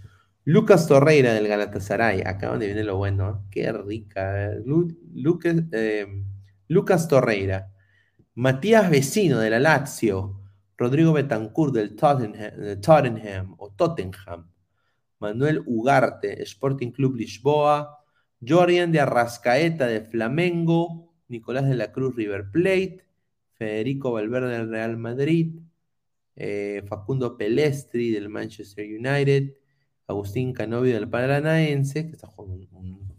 Lucas Torreira del Galatasaray. Acá donde viene lo bueno. ¿eh? Qué rica. Lucas, eh, Lucas Torreira. Matías Vecino de la Lazio. Rodrigo Betancourt del Tottenham, o Tottenham. Manuel Ugarte, Sporting Club Lisboa. Jorian de Arrascaeta de Flamengo. Nicolás de la Cruz River Plate. Federico Valverde del Real Madrid. Eh, Facundo Pelestri del Manchester United, Agustín Canovio del Paranaense, que está jugando un,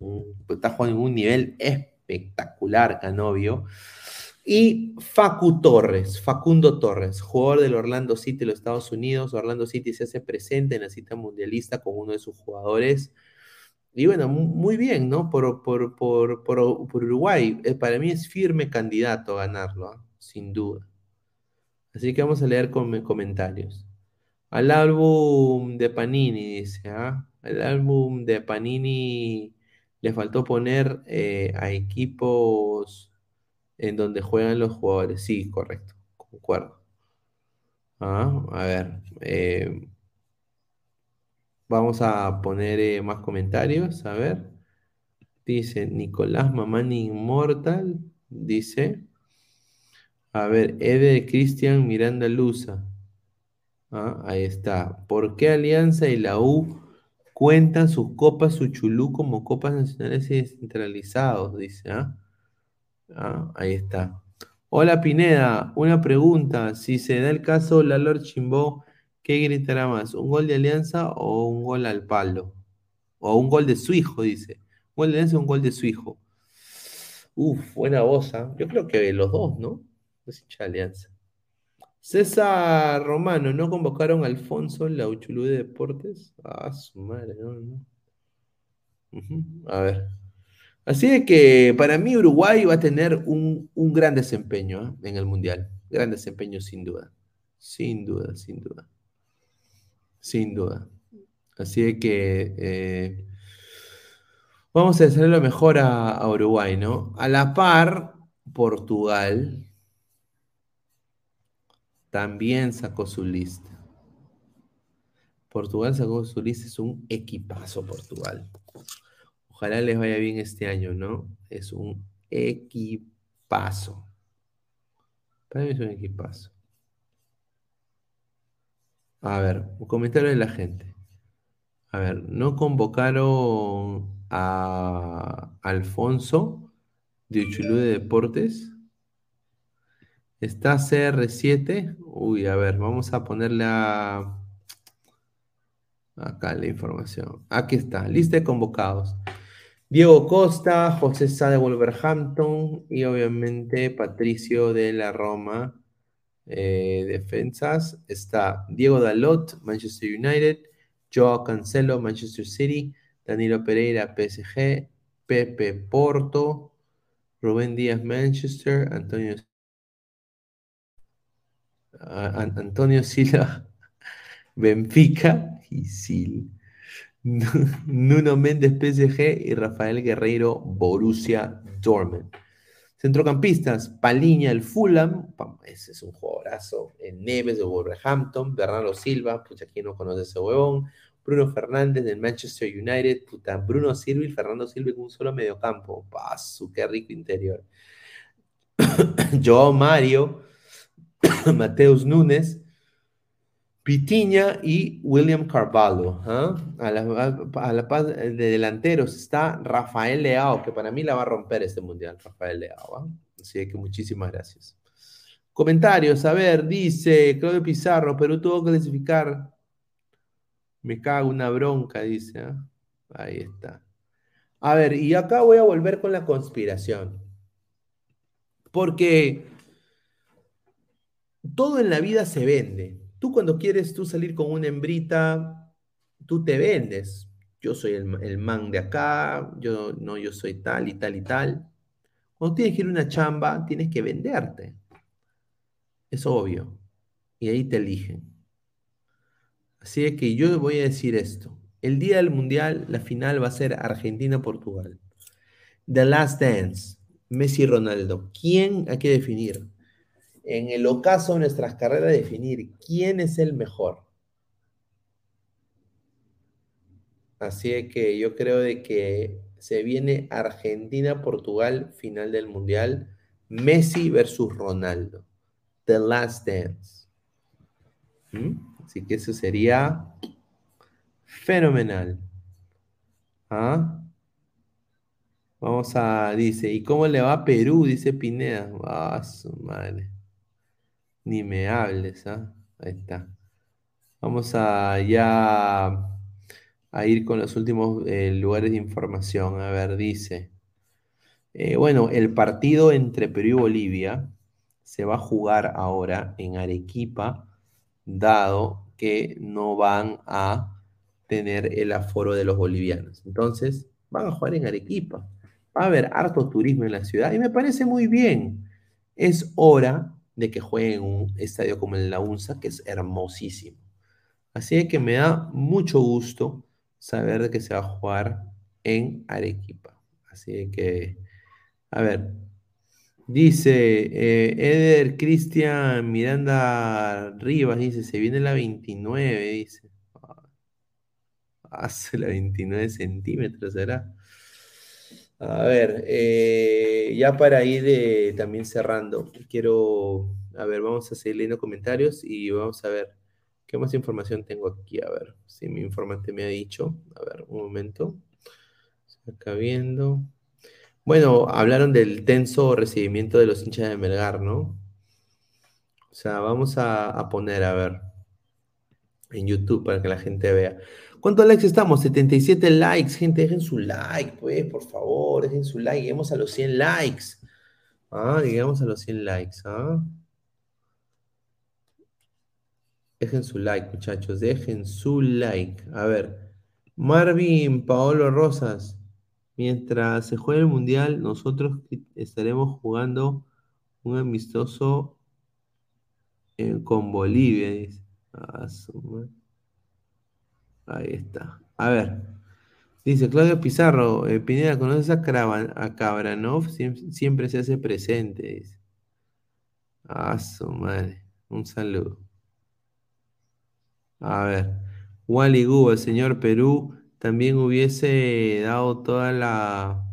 en un nivel espectacular, Canovio, y Facu Torres, Facundo Torres, jugador del Orlando City de los Estados Unidos. Orlando City se hace presente en la cita mundialista como uno de sus jugadores. Y bueno, muy bien, ¿no? Por, por, por, por Uruguay. Eh, para mí es firme candidato a ganarlo, ¿ah? sin duda. Así que vamos a leer comentarios. Al álbum de Panini, dice, ¿ah? Al álbum de Panini le faltó poner eh, a equipos en donde juegan los jugadores. Sí, correcto, concuerdo. Ah, a ver, eh, vamos a poner eh, más comentarios, a ver. Dice Nicolás Mamani Inmortal, dice. A ver, Eder Cristian Miranda Luza. Ah, ahí está. ¿Por qué Alianza y la U cuentan sus copas, su chulú como copas nacionales y descentralizados? Dice, ¿ah? ah ahí está. Hola Pineda, una pregunta. Si se da el caso la Lord Chimbó, ¿qué gritará más? ¿Un gol de Alianza o un gol al palo? O un gol de su hijo, dice. Un gol de Alianza o un gol de su hijo. Uf, buena voz. ¿ah? Yo creo que los dos, ¿no? Es alianza. César Romano, ¿no convocaron a Alfonso en la Uchulú de Deportes? Ah, su madre, no, no. A ver. Así de que para mí Uruguay va a tener un, gran desempeño ¿eh? en el Mundial. Gran desempeño sin duda. Sin duda, sin duda. Sin duda. Así de que eh, vamos a hacer lo mejor a Uruguay, ¿no? A la par, Portugal también sacó su lista. Portugal sacó su lista, es un equipazo Portugal. Ojalá les vaya bien este año, ¿no? Es un equipazo. Para mí es un equipazo. A ver, un comentario de la gente. A ver, no convocaron a Alfonso de Uchulú de Deportes. Está CR7. Uy, a ver, vamos a ponerle a... Acá la información. Aquí está, lista de convocados. Diego Costa, José Sá de Wolverhampton y obviamente Patricio de la Roma. Eh, defensas. Está Diego Dalot, Manchester United. Joao Cancelo, Manchester City. Danilo Pereira, PSG. Pepe Porto. Rubén Díaz, Manchester. Antonio Antonio Silva, Benfica y Sil. Nuno Méndez, PSG y Rafael Guerreiro, Borussia Dortmund. Centrocampistas, Paliña, el Fulham, ese es un jugadorazo. Neves de Wolverhampton, Bernardo Silva, pucha, ¿quién no conoce ese huevón? Bruno Fernández del Manchester United, puta, Bruno Silva y Fernando Silva en un solo mediocampo. Paso, qué rico interior. Joao Mario, Mateus Núñez, Pitiña y William Carvalho. ¿ah? A, la, paz de delanteros está Rafael Leao, que para mí la va a romper este mundial, Rafael Leao. ¿ah? Así que muchísimas gracias. Comentarios, a ver, dice Claudio Pizarro, Perú tuvo que clasificar. Me cago una bronca, dice. ¿ah? Ahí está. A ver, y acá voy a volver con la conspiración. Porque todo en la vida se vende. Tú cuando quieres tú salir con una hembrita, tú te vendes. Yo soy el, el man de acá, yo no, yo soy tal y tal y tal. Cuando tienes que ir a una chamba, tienes que venderte. Es obvio. Y ahí te eligen. Así que yo voy a decir esto. El día del Mundial, la final va a ser Argentina-Portugal. The Last Dance, Messi Ronaldo. ¿Quién hay que definir? En el ocaso de nuestras carreras, definir quién es el mejor. Así que yo creo de que se viene Argentina-Portugal, final del Mundial. Messi versus Ronaldo. The Last Dance. ¿Mm? Así que eso sería fenomenal. ¿Ah? Vamos a, dice, ¿y cómo le va a Perú? Dice Pineda. Ah, su madre. Ni me hables, ¿ah? Ahí está. Vamos a ya a ir con los últimos eh, lugares de información. A ver, dice. Eh, bueno, el partido entre Perú y Bolivia se va a jugar ahora en Arequipa, dado que no van a tener el aforo de los bolivianos. Entonces, van a jugar en Arequipa. Va a haber harto turismo en la ciudad y me parece muy bien. Es hora de que jueguen en un estadio como el La UNSA, que es hermosísimo. Así que me da mucho gusto saber de que se va a jugar en Arequipa. Así que, a ver, dice eh, Eder Cristian Miranda Rivas, dice, se viene la 29, dice. Hace la 29 centímetros, ¿será? A ver, eh, ya para ir eh, también cerrando, quiero, a ver, vamos a seguir leyendo comentarios y vamos a ver qué más información tengo aquí. A ver, si mi informante me ha dicho. A ver, un momento. Acá viendo. Bueno, hablaron del tenso recibimiento de los hinchas de Melgar, ¿no? O sea, vamos a, a poner, a ver, en YouTube para que la gente vea. ¿Cuántos likes estamos? 77 likes. Gente, dejen su like, pues, por favor, dejen su like. Lleguemos a los 100 likes. Ah, llegamos a los 100 likes. ¿ah? Dejen su like, muchachos. Dejen su like. A ver. Marvin, Paolo Rosas. Mientras se juegue el mundial, nosotros estaremos jugando un amistoso eh, con Bolivia. Dice. Ah, Ahí está. A ver. Dice Claudio Pizarro, eh, Pineda, ¿conoces a, a Cabranov? siempre se hace presente, dice. Ah, su madre. Un saludo. A ver. Wally Gu, el señor Perú, también hubiese dado toda la.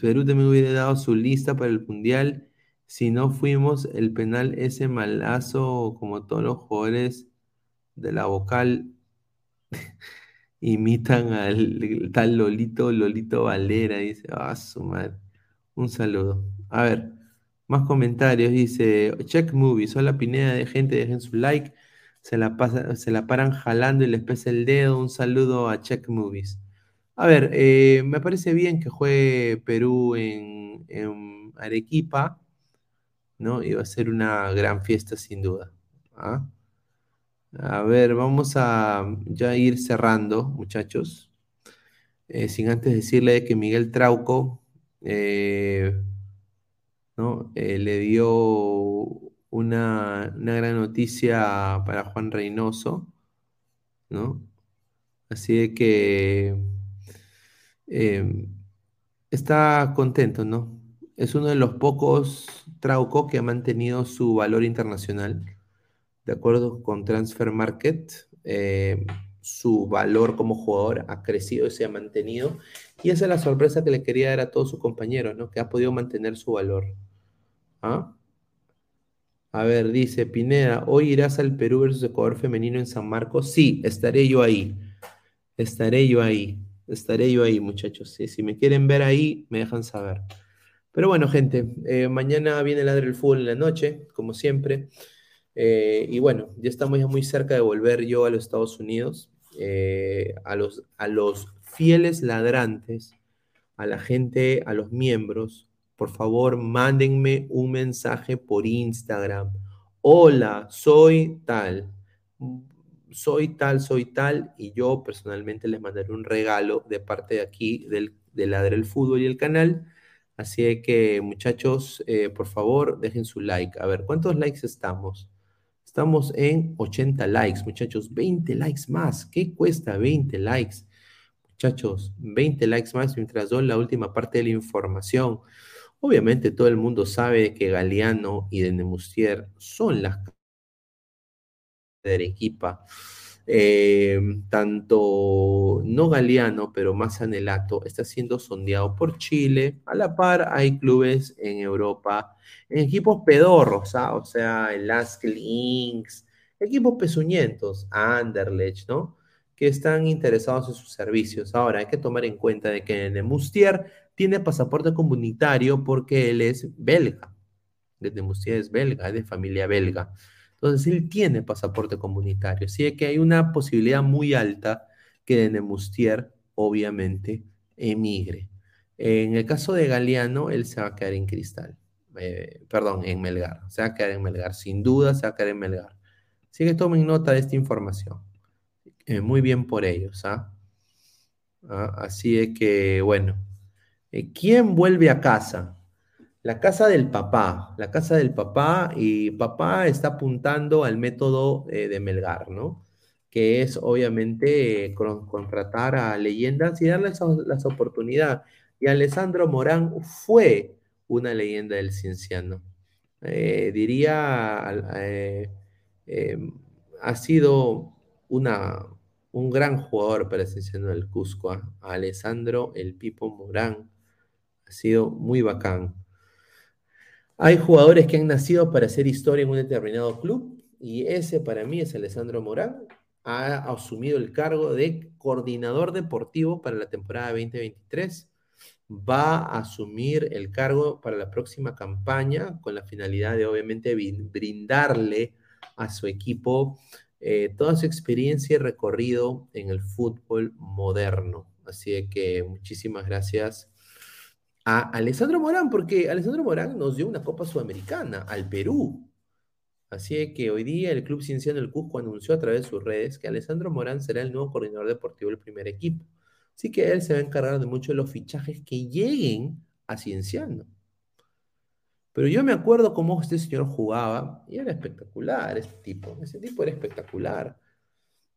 Perú también hubiera dado su lista para el Mundial si no fuimos el penal ese malazo como todos los jugadores de la vocal imitan al tal Lolito, Lolito Valera, dice, ah, su madre. Un saludo. A ver, más comentarios, dice, check movies, hola Pineda de gente, dejen su like, se la, pasa, se la paran jalando y les pesa el dedo, un saludo a check movies. A ver, eh, me parece bien que juegue Perú en, en Arequipa, ¿no? Y va a ser una gran fiesta sin duda. ¿ah? A ver, vamos a ya ir cerrando, muchachos. Eh, sin antes decirle que Miguel Trauco eh, ¿no? Eh, le dio una, una, gran noticia para Juan Reynoso, ¿no? Así de que está contento, ¿no? Es uno de los pocos Trauco que ha mantenido su valor internacional de acuerdo con Transfer Market, eh, su valor como jugador ha crecido y se ha mantenido. Y esa es la sorpresa que le quería dar a todos sus compañeros, ¿no? Que ha podido mantener su valor. ¿Ah? A ver, dice Pineda, ¿hoy irás al Perú versus Ecuador femenino en San Marcos? Sí, estaré yo ahí. Estaré yo ahí. Estaré yo ahí, muchachos. Si me quieren ver ahí, me dejan saber. Pero bueno, gente, eh, mañana viene el Ladre del Fútbol en la noche, como siempre. Eh, y bueno, ya estamos ya muy cerca de volver yo a los Estados Unidos. Eh, a, los, a los fieles ladrantes, a la gente, a los miembros, por favor, mándenme un mensaje por Instagram Hola, soy tal. Soy tal, soy tal. Y yo personalmente les mandaré un regalo de parte de aquí, del, de Ladre el Fútbol y el canal. Así que, muchachos, eh, por favor, dejen su like. A ver, ¿cuántos likes estamos? Estamos en 80 likes, muchachos. 20 likes más. ¿Qué cuesta 20 likes? Muchachos, 20 likes más mientras doy la última parte de la información. Obviamente todo el mundo sabe que Galeano y de Nemustier son las de Arequipa. Eh, tanto no Galeano, pero más Anelato, está siendo sondeado por Chile. A la par hay clubes en Europa, en equipos pedorros, ¿ah? o sea, el Lask Links, equipos pezuñentos, Anderlecht, ¿no? Que están interesados en sus servicios. Ahora, hay que tomar en cuenta de que Nemustier tiene pasaporte comunitario porque él es belga. Desde es belga, es de familia belga. Entonces, él tiene pasaporte comunitario. Así que hay una posibilidad muy alta que de Nemustier, obviamente, emigre. En el caso de Galeano, él se va a quedar en Cristal. Eh, perdón, en Melgar. Se va a quedar en Melgar. Sin duda se va a quedar en Melgar. Así que tomen nota de esta información. Eh, muy bien por ellos. ¿ah? ¿Ah? Así es que, bueno. Eh, ¿Quién vuelve a casa? La casa del papá, la casa del papá, y papá está apuntando al método eh, de Melgar, ¿no? Que es obviamente eh, contratar a leyendas y darles las oportunidades. Y Alessandro Morán fue una leyenda del cienciano. diría, ha sido una, un gran jugador para el cienciano del Cusco, ¿ah? Alessandro El Pipo Morán ha sido muy bacán. Hay jugadores que han nacido para hacer historia en un determinado club y ese para mí es Alessandro Morán. Ha asumido el cargo de coordinador deportivo para la temporada 2023. Va a asumir el cargo para la próxima campaña con la finalidad de obviamente brindarle a su equipo eh, toda su experiencia y recorrido en el fútbol moderno. Así que muchísimas gracias a Alessandro Morán, porque Alessandro Morán nos dio una Copa Sudamericana al Perú. Así que hoy día el Club Cienciano del Cusco anunció a través de sus redes que Alessandro Morán será el nuevo coordinador deportivo del primer equipo. Así que él se va a encargar de muchos de los fichajes que lleguen a Cienciano. Pero yo me acuerdo cómo este señor jugaba y era espectacular este tipo. Ese tipo era espectacular.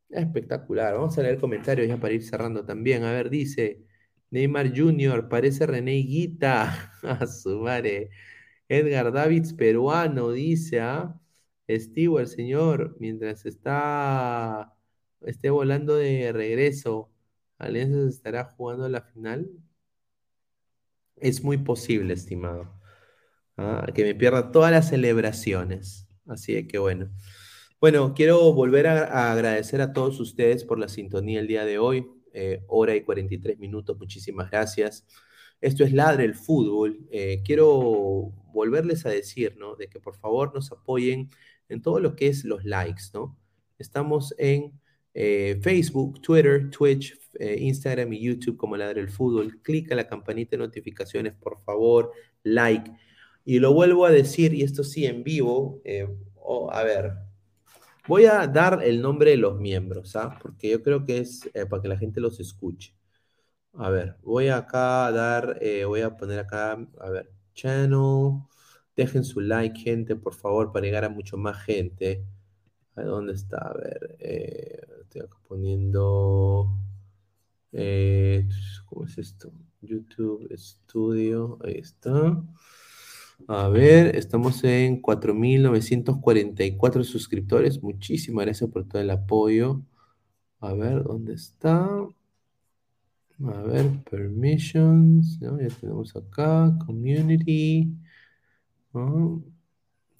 espectacular. Vamos a leer comentarios ya para ir cerrando también. A ver, dice Neymar Jr., parece René Guita. A su madre. Edgar Davids, peruano, dice, ¿ah? El señor, mientras está esté volando de regreso, Alianza estará jugando la final. Es muy posible, estimado. ¿ah? Que me pierda todas las celebraciones. Así que bueno. Bueno, quiero volver a agradecer a todos ustedes por la sintonía el día de hoy. Eh, hora y 43 minutos. Muchísimas gracias. Esto es Ladre el Fútbol. Eh, quiero volverles a decir, ¿no? De que por favor nos apoyen en todo lo que es los likes, ¿no? Estamos en eh, Facebook, Twitter, Twitch, Instagram y YouTube como Ladre el Fútbol. Clica la campanita de notificaciones, por favor, like. Y lo vuelvo a decir, y esto sí en vivo, a ver, Voy a dar el nombre de los miembros, ¿ah? Porque yo creo que es eh, para que la gente los escuche. A ver, voy acá a dar, eh, voy a poner acá, a ver, channel. Dejen su like, gente, por favor, para llegar a mucho más gente. ¿Dónde está? A ver, eh, estoy acá poniendo. ¿Cómo es esto? YouTube Studio, ahí está. A ver, estamos en 4.944 suscriptores. Muchísimas gracias por todo el apoyo. A ver, ¿dónde está? A ver, permissions. Ya tenemos acá, community. ¿no?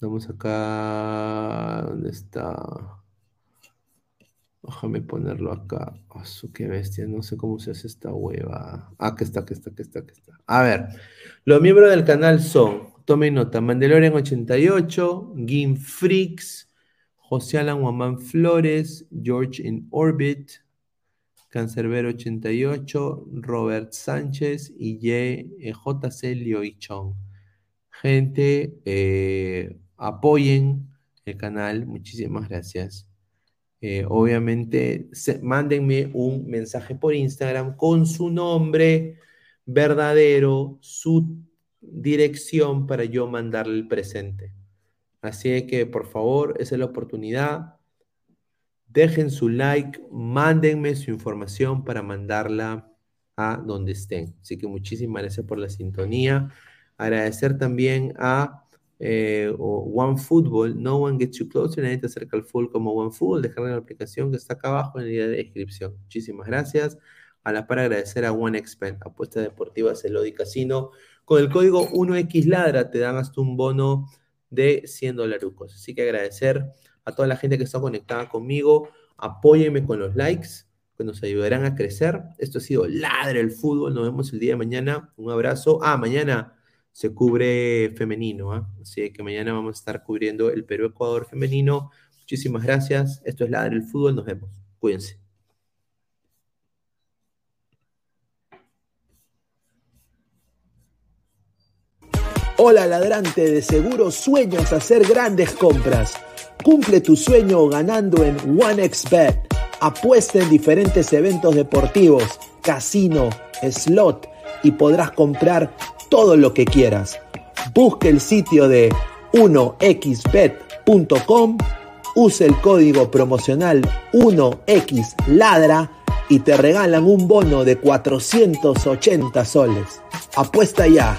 Vamos acá. ¿Dónde está? Déjame ponerlo acá. Oh, su qué bestia, no sé cómo se hace esta hueva. Ah, que está, que está, que está, que está. A ver, los miembros del canal son Tomen nota, Mandalorian 88, Game Freaks, José Alan Guamán Flores, George in Orbit, Cancerbero 88, Robert Sánchez y JC Lioichon. Gente, eh, apoyen el canal. Muchísimas gracias. Eh, obviamente, mándenme un mensaje por Instagram con su nombre verdadero, su dirección para yo mandarle el presente. Así que, por favor, esa es la oportunidad. Dejen su like, mándenme su información para mandarla a donde estén. Así que muchísimas gracias por la sintonía. Agradecer también a eh, OneFootball, No One Gets You Closer, nadie te acerca al full como OneFootball, dejarle la aplicación que está acá abajo en la descripción. Muchísimas gracias. A la par agradecer a OneXpert, apuesta deportiva Celodi Casino. Con el código 1XLadra te dan hasta un bono de 100 dólares. Así que agradecer a toda la gente que está conectada conmigo. Apóyenme con los likes, que nos ayudarán a crecer. Esto ha sido Ladre el Fútbol. Nos vemos el día de mañana. Un abrazo. Ah, mañana se cubre femenino, ¿ah? así que mañana vamos a estar cubriendo el Perú-Ecuador femenino. Muchísimas gracias. Esto es Ladre el Fútbol. Nos vemos. Cuídense. Hola ladrante, de seguro sueñas hacer grandes compras. Cumple tu sueño ganando en OneXBet. Apuesta en diferentes eventos deportivos, casino, slot y podrás comprar todo lo que quieras. Busque el sitio de 1xbet.com, use el código promocional 1xladra y te regalan un bono de 480 soles. Apuesta ya.